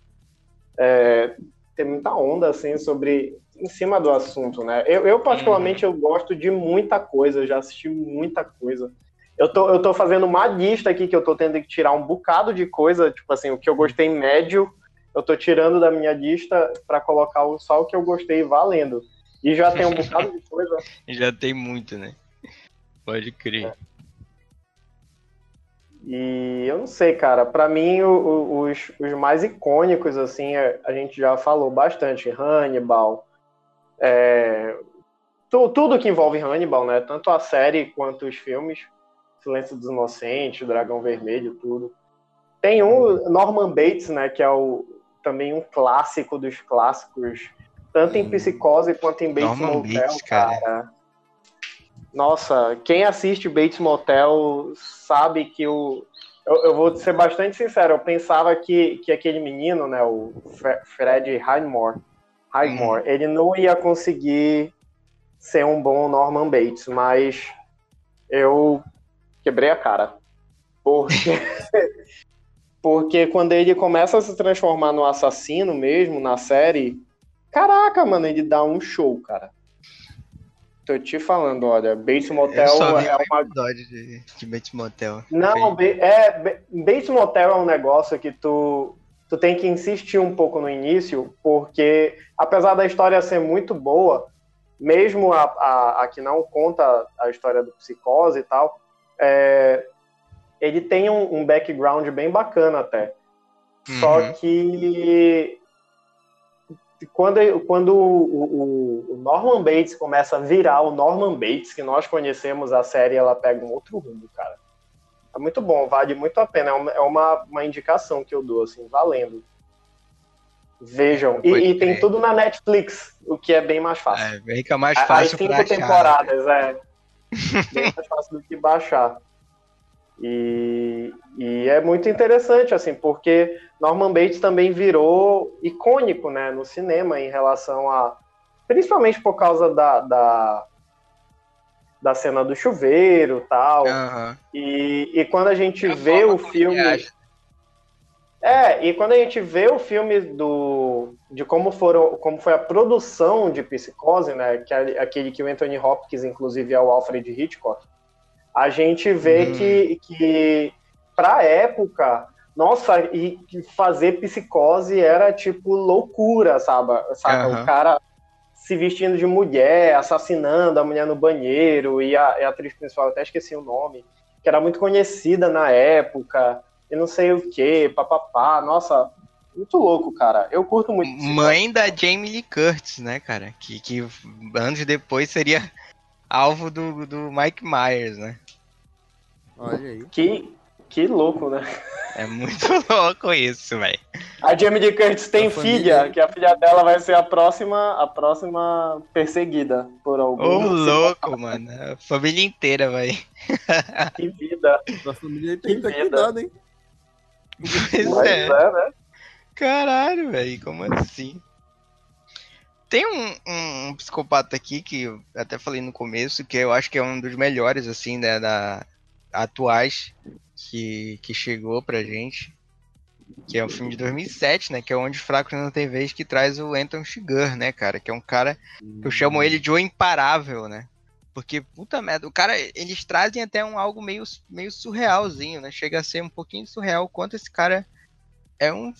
é, tem muita onda, assim, sobre, em cima do assunto, né? Eu, eu particularmente, uhum. eu gosto de muita coisa, já assisti muita coisa. Eu tô, eu tô fazendo uma lista aqui que eu tô tendo que tirar um bocado de coisa, tipo assim, o que eu gostei médio, eu tô tirando da minha lista para colocar só o que eu gostei valendo. E já tem um bocado de coisa. Já tem muito, né? Pode crer. É. E eu não sei, cara. Para mim, o, o, os, os mais icônicos, assim, a, a, gente já falou bastante. Hannibal. É, tu, tudo que envolve Hannibal, né? Tanto a série quanto os filmes. Silêncio dos Inocentes, Dragão Vermelho, tudo. Tem um Norman Bates, né, que é o, também um clássico dos clássicos, tanto em hum. Psicose quanto em Bates Norman Motel, Bates, cara. cara. Nossa, quem assiste Bates Motel sabe que o eu, eu, vou ser bastante sincero, eu pensava que, que aquele menino, né, o Fred Highmore, Highmore hum. ele não ia conseguir ser um bom Norman Bates, mas eu quebrei a cara. Porque, porque quando ele começa a se transformar no assassino mesmo, na série, caraca, mano, ele dá um show, cara. Tô te falando, olha, Bates Motel é uma. De, de Bates Motel. Não, é, Bates Motel é um negócio que tu, tu tem que insistir um pouco no início, porque apesar da história ser muito boa, mesmo a, a, a que não conta a história do psicose e tal, é, ele tem um, um, background bem bacana até. Uhum. Só que quando, quando o, o, o, Norman Bates começa a virar o Norman Bates, que nós conhecemos a série, ela pega um outro rumo, cara. É muito bom, vale muito a pena. É uma, é uma, uma indicação que eu dou, assim, valendo. Vejam. E, e, tem tudo na Netflix, o que é bem mais fácil. É, fica mais fácil. As cinco temporadas, é. bem mais fácil do que baixar. E, e, é muito interessante, assim, porque Norman Bates também virou icônico, né, no cinema em relação a, principalmente por causa da, da, da cena do chuveiro, tal. Uhum. E, e quando a gente é vê o filme, é, e quando a gente vê o filme do de como foram, como foi a produção de Psicose, né, que é aquele que o Anthony Hopkins inclusive é o Alfred Hitchcock, a gente vê hum. que que para época, nossa, e fazer Psicose era tipo loucura, sabe? sabe? Uhum. O cara se vestindo de mulher, assassinando a mulher no banheiro, e a, e a atriz principal, até esqueci o nome, que era muito conhecida na época, e não sei o que, papapá, nossa, muito louco, cara. Eu curto muito. Mãe da Jamie Lee Curtis, né, cara? Que, que anos depois seria alvo do, do Mike Myers, né? Olha aí. Que, que louco, né? É muito louco isso, velho. A Jamie Lee Curtis tem filha, que a filha dela vai ser a próxima, a próxima perseguida por algum. Ô, louco, mano. A família inteira, velho. Que vida. A família tem que ter cuidado, hein? Pois Mas é. é, né? Caralho, velho, como assim? Tem um, um- um psicopata aqui que eu até falei no começo, que eu acho que é um dos melhores, assim, né, da, atuais que, que chegou pra gente. Que é um filme de 2007, né? Que é Onde Fracos Não Tem Vez, que traz o Anton Chigurh, né, cara? Que é um cara que eu chamo ele de O Imparável, né? Porque, puta merda, o cara, eles trazem até um algo meio, meio surrealzinho, né? Chega a ser um pouquinho surreal quanto esse cara é um,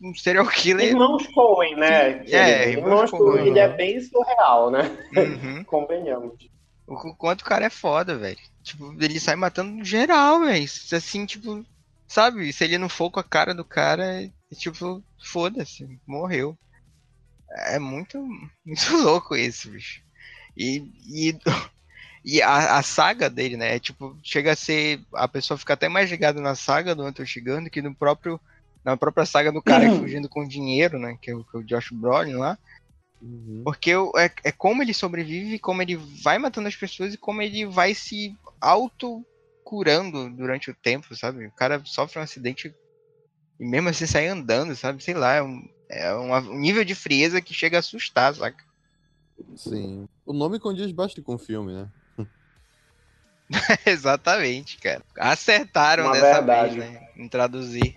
um serial killer. Irmãos Coen, né? É, Irmãos Irmãos Coen. Coen, ele é bem surreal, né? Uhum. Convenhamos. O qu- quanto o cara é foda, velho. Tipo, ele sai matando geral, velho. Assim, tipo, sabe? Se ele não for com a cara do cara, é, tipo, foda-se, morreu. É muito, muito louco isso, bicho. E, e, e a, a saga dele, né? É tipo, chega a ser. A pessoa fica até mais ligada na saga do Anton Chigurh do que no próprio. Na própria saga do cara fugindo com dinheiro, né? Que é o, que é o Josh Brolin lá. Uhum. Porque o- é, é como ele sobrevive, como ele vai matando as pessoas e como ele vai se auto-curando durante o tempo, sabe? O cara sofre um acidente e mesmo assim sai andando, sabe? Sei lá, é um, é uma- um nível de frieza que chega a assustar, saca? Sim. O nome condiz bastante com o filme, né? Exatamente, cara. Acertaram Uma dessa verdade. vez, né? Em traduzir.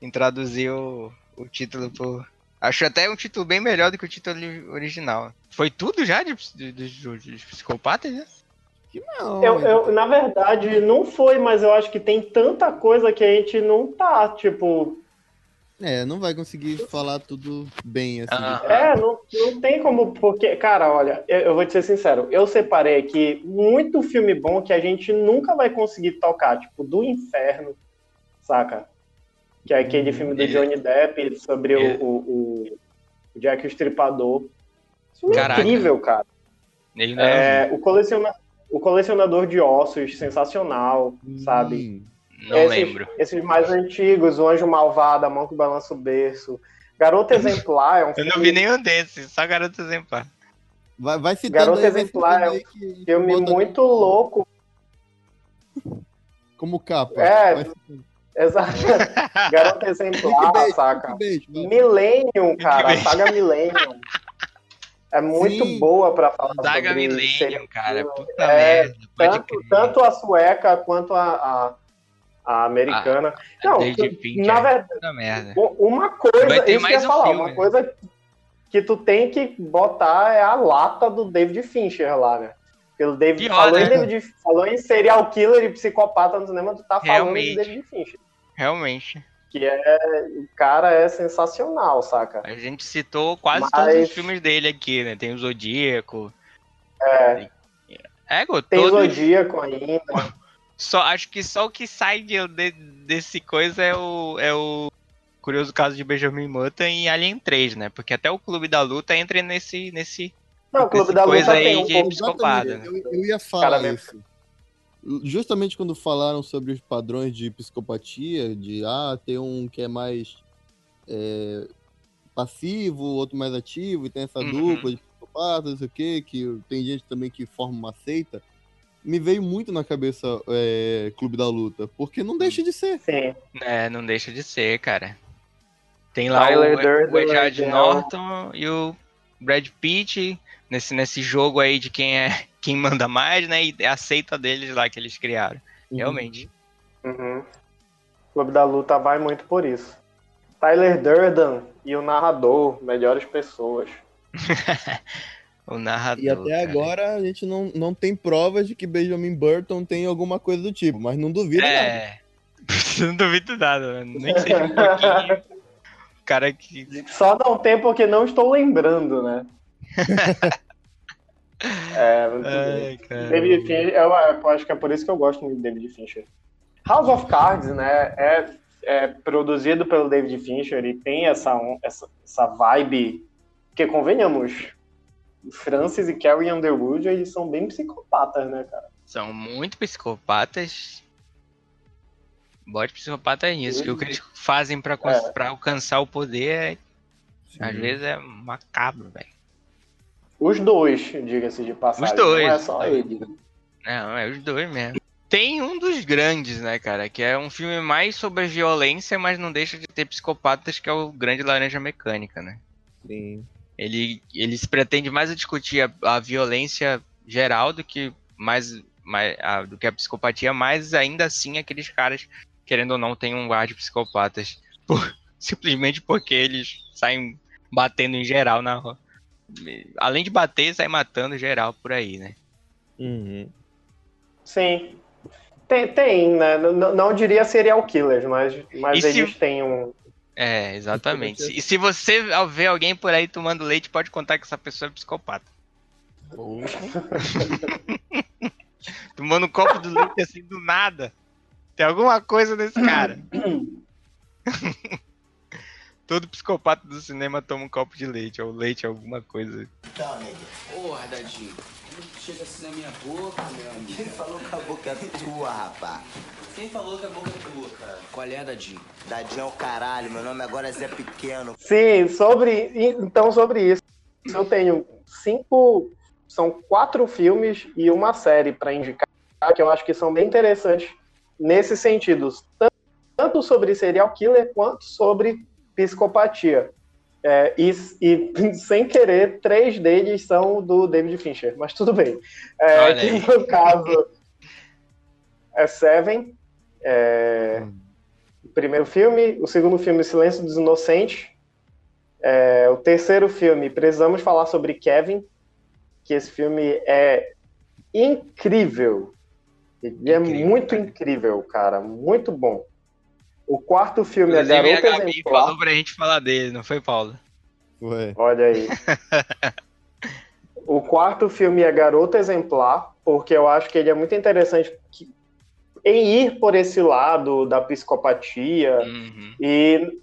Em traduzir o, o título por. Acho até um título bem melhor do que o título original. Foi tudo já de, de, de- de psicopatas, né? Não, Eu, eu, na verdade, não foi, mas eu acho que tem tanta coisa que a gente não tá, tipo. É, não vai conseguir falar tudo bem, assim. Ah. É, não, não tem como. Porque, cara, olha, eu, eu vou te ser sincero, eu separei aqui muito filme bom que a gente nunca vai conseguir tocar, tipo, do inferno, saca? Que é aquele filme do É. Johnny Depp sobre É. o, o, o Jack o Estripador. Isso é incrível, cara. É, É, o, coleciona, o colecionador de ossos, sensacional, sabe? Hum, não esses, lembro. Esses mais antigos, O Anjo Malvado, A Mão que Balança o Berço. Garota Exemplar é um Eu filme, não vi nenhum desses, só garoto exemplar. Vai, vai citando Garota aí, vai Exemplar é que- filme muito louco. Como capa. É, Vai- Exato. Garota Exemplar, Clickbait, saca? vai. Millennium, cara. Saga Millennium. É muito Sim. boa pra falar Saga sobre Millennium, cara. Puta É, merda. Pode Tanto, tanto a sueca quanto a, a, a americana. A Não, David Fincher. na verdade, Puta merda. Uma coisa, isso que eu ia um falar, filme, uma né? coisa que tu tem que botar é a lata do David Fincher lá, né? Pelo David, Pior, falou, né? em David, falou em serial killer e psicopata no cinema, tu tá falando Realmente. de David Fincher. Realmente. Que é. O cara é sensacional, saca? A gente citou quase Mas- todos os filmes dele aqui, né? Tem o Zodíaco. É, É, go, tem todos. Zodíaco ainda. Só, acho que só o que sai de, de- desse coisa é o, é o curioso caso de Benjamin Button e Alien 3, né? Porque até o Clube da Luta entra nesse. nesse Não, o Clube da Luta tem um pouco. né? Eu, eu ia falar Cara, isso. Justamente quando falaram sobre os padrões de psicopatia, de ah, tem um que é mais é, passivo, outro mais ativo, e tem essa Uhum. dupla de psicopatas, não sei o quê, que tem gente também que forma uma seita. Me veio muito na cabeça é, Clube da Luta, porque não deixa de ser. Sim. É, não deixa de ser, cara. Tem lá Tyler o, Durden, o Edward né? Norton e o Brad Pitt nesse, nesse jogo aí de quem é quem manda mais, né? E a seita deles lá que eles criaram. Realmente. Uhum. Clube da Luta vai muito por isso. Tyler Durden e o narrador, melhores pessoas. O narrador. E até cara. agora a gente não, não tem provas de que Benjamin Burton tem alguma coisa do tipo, mas não duvido nada. É. não duvido nada, mano. Nem seja um pouquinho. O cara que. Só não tem porque não estou lembrando, né? É, Ai, David Fincher, eu, eu, acho que é por isso que eu gosto muito de David Fincher. House of Cards, né, é, é produzido pelo David Fincher e tem essa, essa, essa vibe que, convenhamos, Francis e Carrie Underwood, eles são bem psicopatas, né, cara? São muito psicopatas. Bote psicopata é isso. que o que eles fazem pra, é. Pra alcançar o poder, é, às vezes, é macabro, velho. Os dois, diga-se de passagem. Os dois. Não é só ele. Não, é os dois mesmo. Tem um dos grandes, né, cara? Que é um filme mais sobre a violência, mas não deixa de ter psicopatas, que é o Grande Laranja Mecânica, né? Sim. Ele, ele se pretende mais a discutir a, a violência geral do que mais, mais a, do que a psicopatia, mas ainda assim aqueles caras, querendo ou não, tem um ar de psicopatas. Por, simplesmente porque eles saem batendo em geral na rua além de bater, sai matando geral por aí, né? Uhum. Sim. Tem, tem né? Não, não diria serial killers, mas, mas eles se... têm um. É, exatamente. e se você ver alguém por aí tomando leite, pode contar que essa pessoa é psicopata. tomando um copo de leite assim do nada. Tem alguma coisa nesse cara. Todo psicopata do cinema toma um copo de leite, ou leite, alguma coisa. Tá, nega. Porra, Dadinho. Chega assim na minha boca, meu amigo. Quem falou que a boca é tua, rapá? Quem falou que a boca é tua, cara? Qual é, Dadinho? Dadinho é o caralho, meu nome agora é Zé Pequeno. Sim, sobre. Então, sobre isso, eu tenho cinco. São quatro filmes e uma série para indicar que eu acho que são bem interessantes nesses sentidos. Tanto sobre serial killer quanto sobre psicopatia. É, e, e, sem querer, três deles são do David Fincher, mas tudo bem. É, que no caso é Seven, é, o primeiro filme, o segundo filme, Silêncio dos Inocentes, é, o terceiro filme, precisamos falar sobre Kevin, que esse filme é incrível. Ele é incrível, muito cara. incrível, cara, muito bom. O quarto filme Inclusive, é Garota a Gabi Exemplar. falou pra gente falar dele, não foi, Paulo? Foi. Olha aí. o quarto filme é Garota Exemplar, porque eu acho que ele é muito interessante em ir por esse lado da psicopatia uhum. e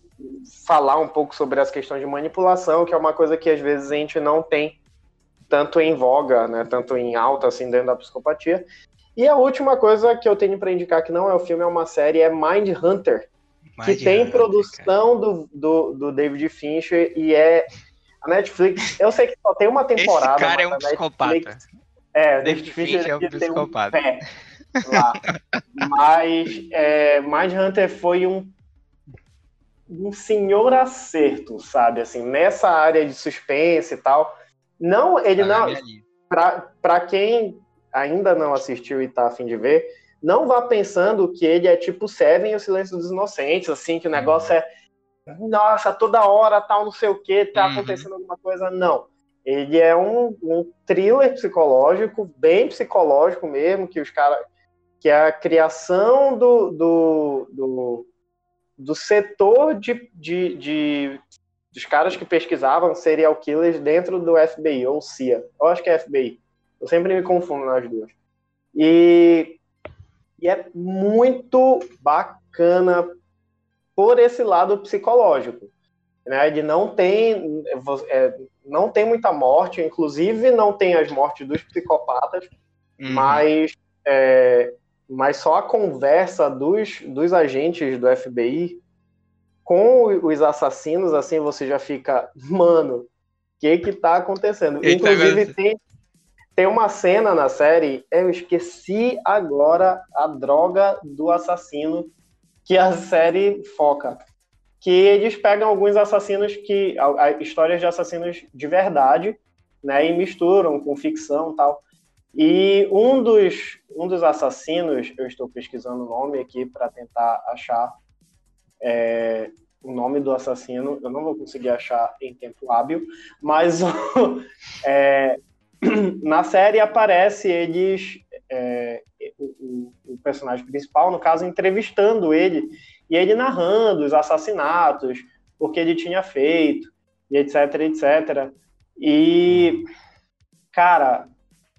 falar um pouco sobre as questões de manipulação, que é uma coisa que às vezes a gente não tem tanto em voga, né, tanto em alta assim dentro da psicopatia. E a última coisa que eu tenho para indicar que não é o filme, é uma série, é Mind Hunter, que tem Hunter, produção do, do, do, David Fincher e é a Netflix. Eu sei que só tem uma temporada. Esse cara é um psicopata. É, David, David Fincher, é um psicopata. Um pé lá. Mas é, Mind Hunter foi um um senhor acerto, sabe? Assim, nessa área de suspense e tal. Não, ele tá não. Para quem ainda não assistiu e tá afim de ver, não vá pensando que ele é tipo Seven e o Silêncio dos Inocentes, assim, que o negócio é nossa, toda hora tal, não sei o que, tá uhum. acontecendo alguma coisa. Não. Ele é um, um thriller psicológico, bem psicológico mesmo, que os caras. que é a criação do, do, do, do setor de, de, de, dos caras que pesquisavam serial killers dentro do FBI, ou CIA. Eu acho que é FBI. Eu sempre me confundo nas duas. E, e é muito bacana por esse lado psicológico. Né? Ele não tem, é, não tem muita morte, inclusive não tem as mortes dos psicopatas, uhum. mas, é, mas só a conversa dos, dos agentes do FBI com os assassinos, assim, você já fica, mano, o que que tá acontecendo? Inclusive, tem, tem uma cena na série, eu esqueci agora a droga do assassino que a série foca. Que eles pegam alguns assassinos que. Histórias de assassinos de verdade, né? E misturam com ficção e tal. E um dos, um dos assassinos, eu estou pesquisando o nome aqui para tentar achar é, o nome do assassino, eu não vou conseguir achar em tempo hábil, mas é, na série aparece eles, é, o, o, personagem principal, no caso, entrevistando ele, e ele narrando os assassinatos, o que ele tinha feito, e etc, etc. E, cara,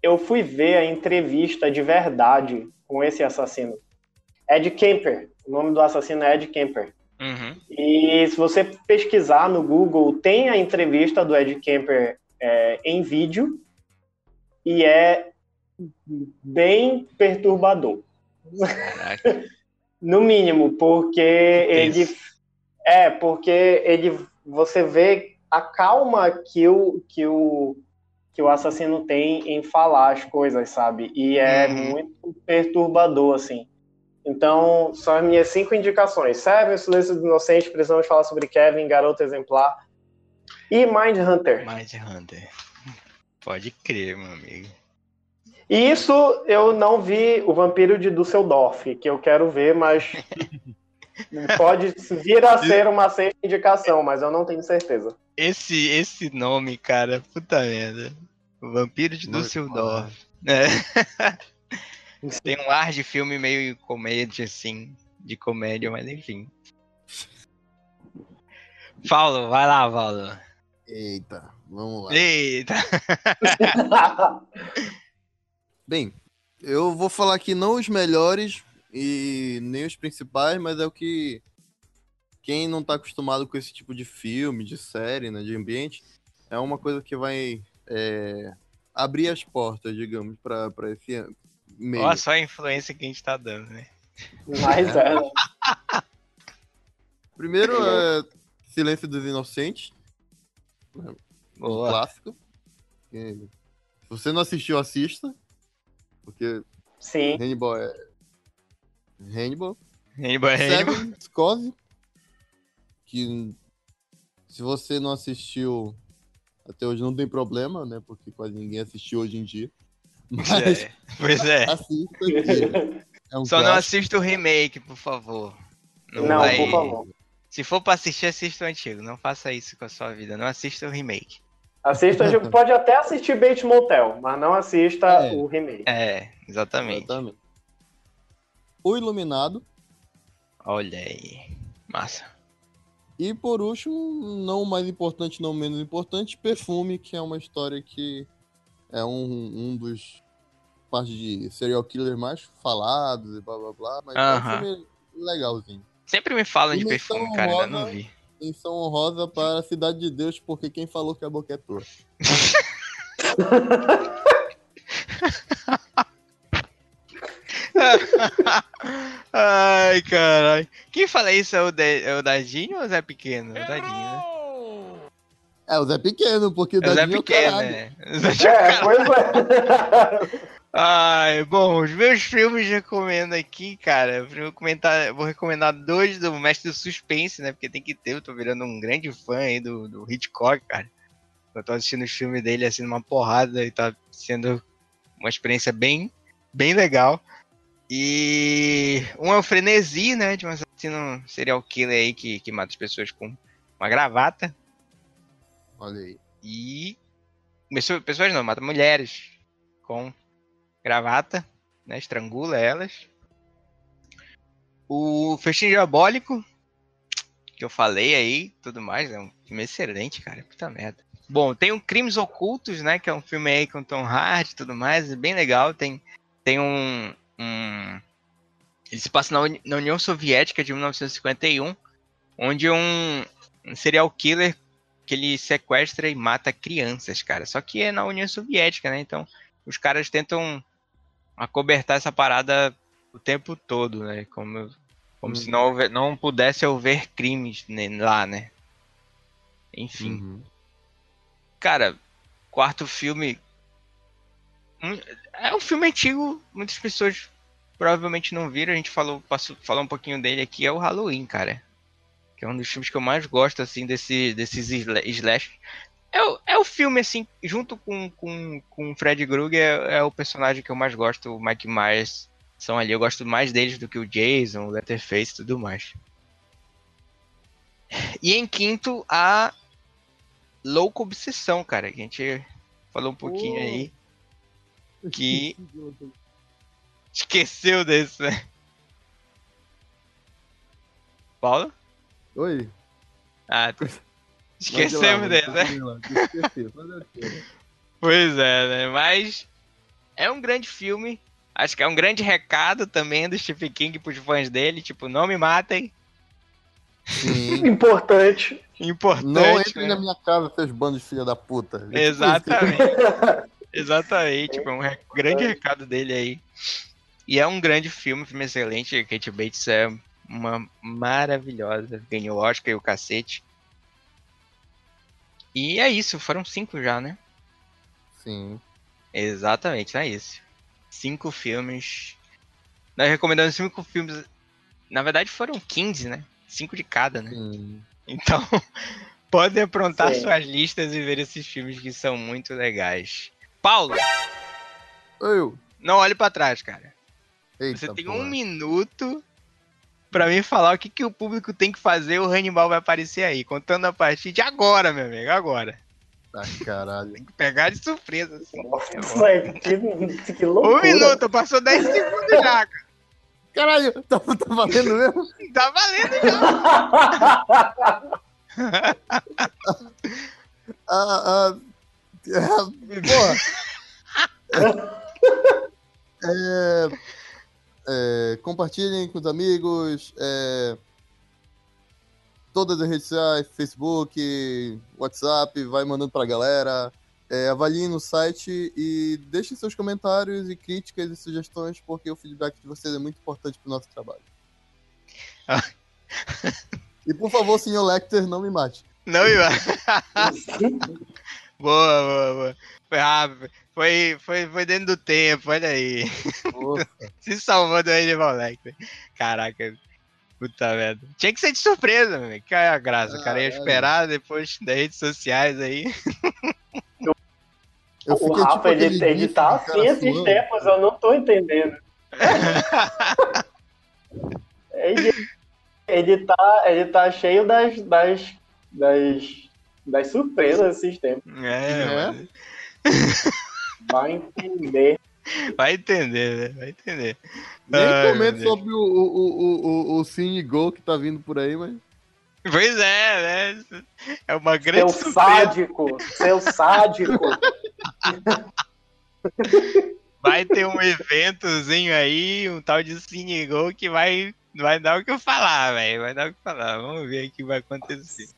eu fui ver a entrevista de verdade com esse assassino. Ed Kemper. O nome do assassino é Ed Kemper. Uhum. E se você pesquisar no Google, tem a entrevista do Ed Kemper é, em vídeo e é bem perturbador. no mínimo, porque ele é porque ele você vê a calma que o que o que o assassino tem em falar as coisas, sabe? E é uhum. muito perturbador assim. Então, são as minhas cinco indicações. Seven, Silêncio do Inocente, precisamos falar sobre Kevin, Garoto Exemplar e Mind Hunter. Pode crer, meu amigo. E isso eu não vi o Vampiro de Dusseldorf, que eu quero ver, mas pode vir a ser uma sexta indicação, mas eu não tenho certeza. Esse, esse nome, cara, puta merda. O Vampiro de Dusseldorf. É. Tem um ar de filme meio comédia, assim. De comédia, mas enfim. Paulo, vai lá, Paulo. Eita, vamos lá. Eita! Bem, eu vou falar aqui não os melhores e nem os principais, mas é o que quem não tá acostumado com esse tipo de filme, de série, né, de ambiente, é uma coisa que vai é, abrir as portas, digamos, para esse meio. Olha só a influência que a gente tá dando, né? Mas é. Primeiro é Silêncio dos Inocentes. Boa. clássico. Se você não assistiu, assista. Porque Sim. Hannibal é. Hannibal. Hannibal é Hannibal. Seven. Que se você não assistiu até hoje não tem problema, né? Porque quase ninguém assistiu hoje em dia. Mas é. Pois é. Assista. É um Só clássico. não assista o remake, por favor. Não, não vai... por favor. Se for pra assistir, assista o antigo. Não faça isso com a sua vida. Não assista o remake. Assista, pode até assistir Bates Motel, mas não assista é. o remake. É, exatamente. exatamente. O Iluminado. Olha aí. Massa. E por último, não mais importante, não menos importante, Perfume, que é uma história que é um, um dos partes de serial killer mais falados e blá blá blá, mas uh -huh. é um filme legalzinho. Sempre me falam de perfume, cara, ainda não vi. Menção honrosa para a Cidade de Deus, porque quem falou que a boca é tua? Ai, caralho. Quem fala isso é o, de, é o Dadinho ou o Zé Pequeno? O Dadinho, né? É, o Zé Pequeno, porque o Dadinho Zé Pequeno, é. é, pois é. Ai, bom, os meus filmes recomendo aqui, cara. Vou, comentar, vou recomendar dois do Mestre do Suspense, né? Porque tem que ter, eu tô virando um grande fã aí do, do Hitchcock, cara. Eu tô assistindo os filmes dele assim numa porrada e tá sendo uma experiência bem, bem legal. E um é o Frenesi, né? De um assassino serial killer aí que, que mata as pessoas com uma gravata. Olha aí. E. Pessoas não, mata mulheres com gravata, né? Estrangula elas. O Festim Diabólico, que eu falei aí, tudo mais, é um filme excelente, cara. Puta merda. Bom, tem o Crimes Ocultos, né? Que é um filme aí com Tom Hardy e tudo mais, é bem legal. Tem, tem um, um. Ele se passa na, na União Soviética de 1951, onde um, um serial killer que ele sequestra e mata crianças, cara. Só que é na União Soviética, né? Então os caras tentam acobertar essa parada o tempo todo, né? Como, como uhum. se não, houver, não pudesse haver crimes lá, né? Enfim. Uhum. Cara, quarto filme. É um filme antigo, muitas pessoas provavelmente não viram. A gente falou, passou, falou um pouquinho dele aqui, é o Halloween, cara. Que é um dos filmes que eu mais gosto, assim, desse, desses slash. É o, é o filme, assim, junto com, com, com o Fred Krueger, é, é, o personagem que eu mais gosto, o Mike Myers. São ali, eu gosto mais deles do que o Jason, o Letterface e tudo mais. E em quinto, a Louca Obsessão, cara. Que a gente falou um pouquinho oh. aí. Que. Esqueceu desse, né? Paulo? Oi. Ah, tá. Esquecemos dele, né? Pois é, né? Mas é um grande filme. Acho que é um grande recado também do Stephen King pros fãs dele. Tipo, não me matem. Sim. Importante. Importante. Não entrem né? na minha casa, seus bandos de filha da puta. Exatamente. Exatamente. Tipo, é um grande recado dele aí. E é um grande filme, filme excelente. Kate Bates é uma maravilhosa. Ganhou Oscar e o cacete. E é isso, foram cinco já, né? Sim. Exatamente, é isso. Cinco filmes. Nós recomendamos cinco filmes. Na verdade foram 15, né? Cinco de cada, né? Sim. Então, podem aprontar Sim. suas listas e ver esses filmes que são muito legais. Paulo! Eu. Não olhe para trás, cara. Eita, Você tem porra. um minuto para mim falar o que, que o público tem que fazer. O Hannibal vai aparecer aí, contando a partir de agora, meu amigo, agora. Ah, caralho. Tem que pegar de surpresa. Assim. Nossa, que, que loucura. Um minuto, passou 10 segundos já, cara. Caralho, tá, tá valendo mesmo? Tá valendo já. ah, ah, porra. é, é, compartilhem com os amigos. É, todas as redes sociais, Facebook, WhatsApp, vai mandando pra galera. É, avaliem no site e deixem seus comentários e críticas e sugestões, porque o feedback de vocês é muito importante pro nosso trabalho. e por favor, senhor Lecter, não me mate. Não me mate. boa, boa, boa. Foi rápido. Foi, foi, foi dentro do tempo, olha aí. Se salvou do Hannibal Lecter. Caraca. Puta merda. Tinha que ser de surpresa, meu. Que é a graça. Ah, o cara ia esperar depois das redes sociais aí. Eu o Rafa, tipo ele, ele tá assim esses tempos, eu não tô entendendo. ele, ele, tá, ele tá cheio das, das, das, das surpresas esses tempos. É, é? Vai entender. Vai entender, né? Vai entender. Nem Ai, comento sobre o, o, o, o Cine Go que tá vindo por aí, mas. Pois é, né? É uma grande Seu surpresa. sádico, seu sádico. Vai ter um eventozinho aí, um tal de Cine Go que vai, vai dar o que eu falar, velho. Vai dar o que falar. Vamos ver o que vai acontecer.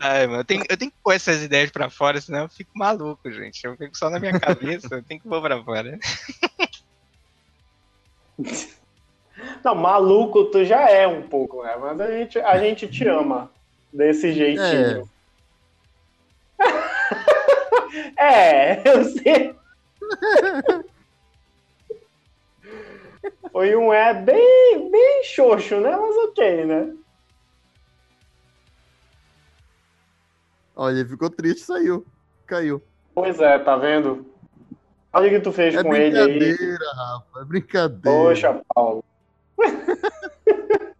Ai, mano, eu tenho, eu tenho que pôr essas ideias pra fora, senão eu fico maluco, gente. Eu fico só na minha cabeça, eu tenho que pôr pra fora. Não, maluco tu já é um pouco, né? Mas a gente, a gente te ama desse jeitinho. É, é eu sei. Foi um é bem, bem xoxo, né? Mas ok, né? Olha, ele ficou triste, saiu. Caiu. Pois é, tá vendo? Olha o que tu fez é com ele aí. É brincadeira, Rafa, é brincadeira. Poxa, Paulo.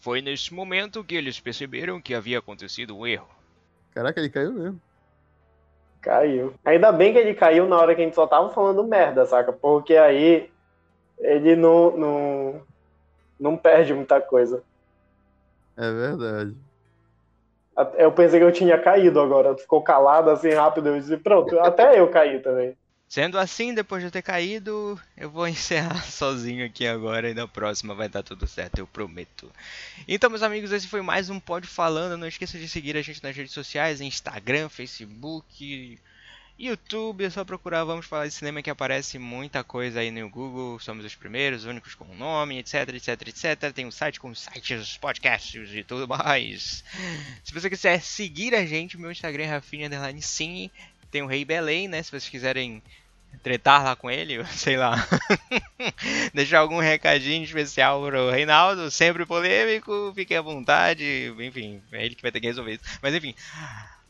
Foi nesse momento que eles perceberam que havia acontecido um erro. Caraca, ele caiu mesmo. Caiu. Ainda bem que ele caiu na hora que a gente só tava falando merda, saca? Porque aí ele não, não, não perde muita coisa. É verdade. Eu pensei que eu tinha caído agora. Ficou calado assim rápido. Eu disse, pronto, até eu caí também. Sendo assim, depois de eu ter caído, eu vou encerrar sozinho aqui agora e na próxima vai dar tudo certo, eu prometo. Então, meus amigos, esse foi mais um Pod Falando. Não esqueça de seguir a gente nas redes sociais, Instagram, Facebook, YouTube, é só procurar Vamos Falar de Cinema que aparece muita coisa aí no Google. Somos os primeiros, únicos com o nome, etc, etc, etc. Tem um site com sites, podcasts e tudo mais. Se você quiser seguir a gente, meu Instagram é Rafinha Sim. Tem o Rei Belém, né? Se vocês quiserem tretar lá com ele, sei lá. Deixar algum recadinho especial pro Reinaldo, sempre polêmico, fique à vontade. Enfim, é ele que vai ter que resolver isso. Mas enfim.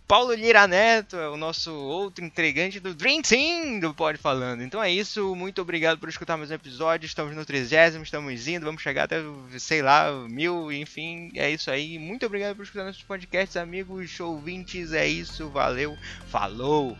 Paulo Lira Neto é o nosso outro entregante do Dream Team do Pode Falando. Então é isso, muito obrigado por escutar mais um episódio. Estamos no 30, estamos indo, vamos chegar até, sei lá, mil, enfim, é isso aí. Muito obrigado por escutar nossos podcasts, amigos ouvintes. É isso, valeu, falou!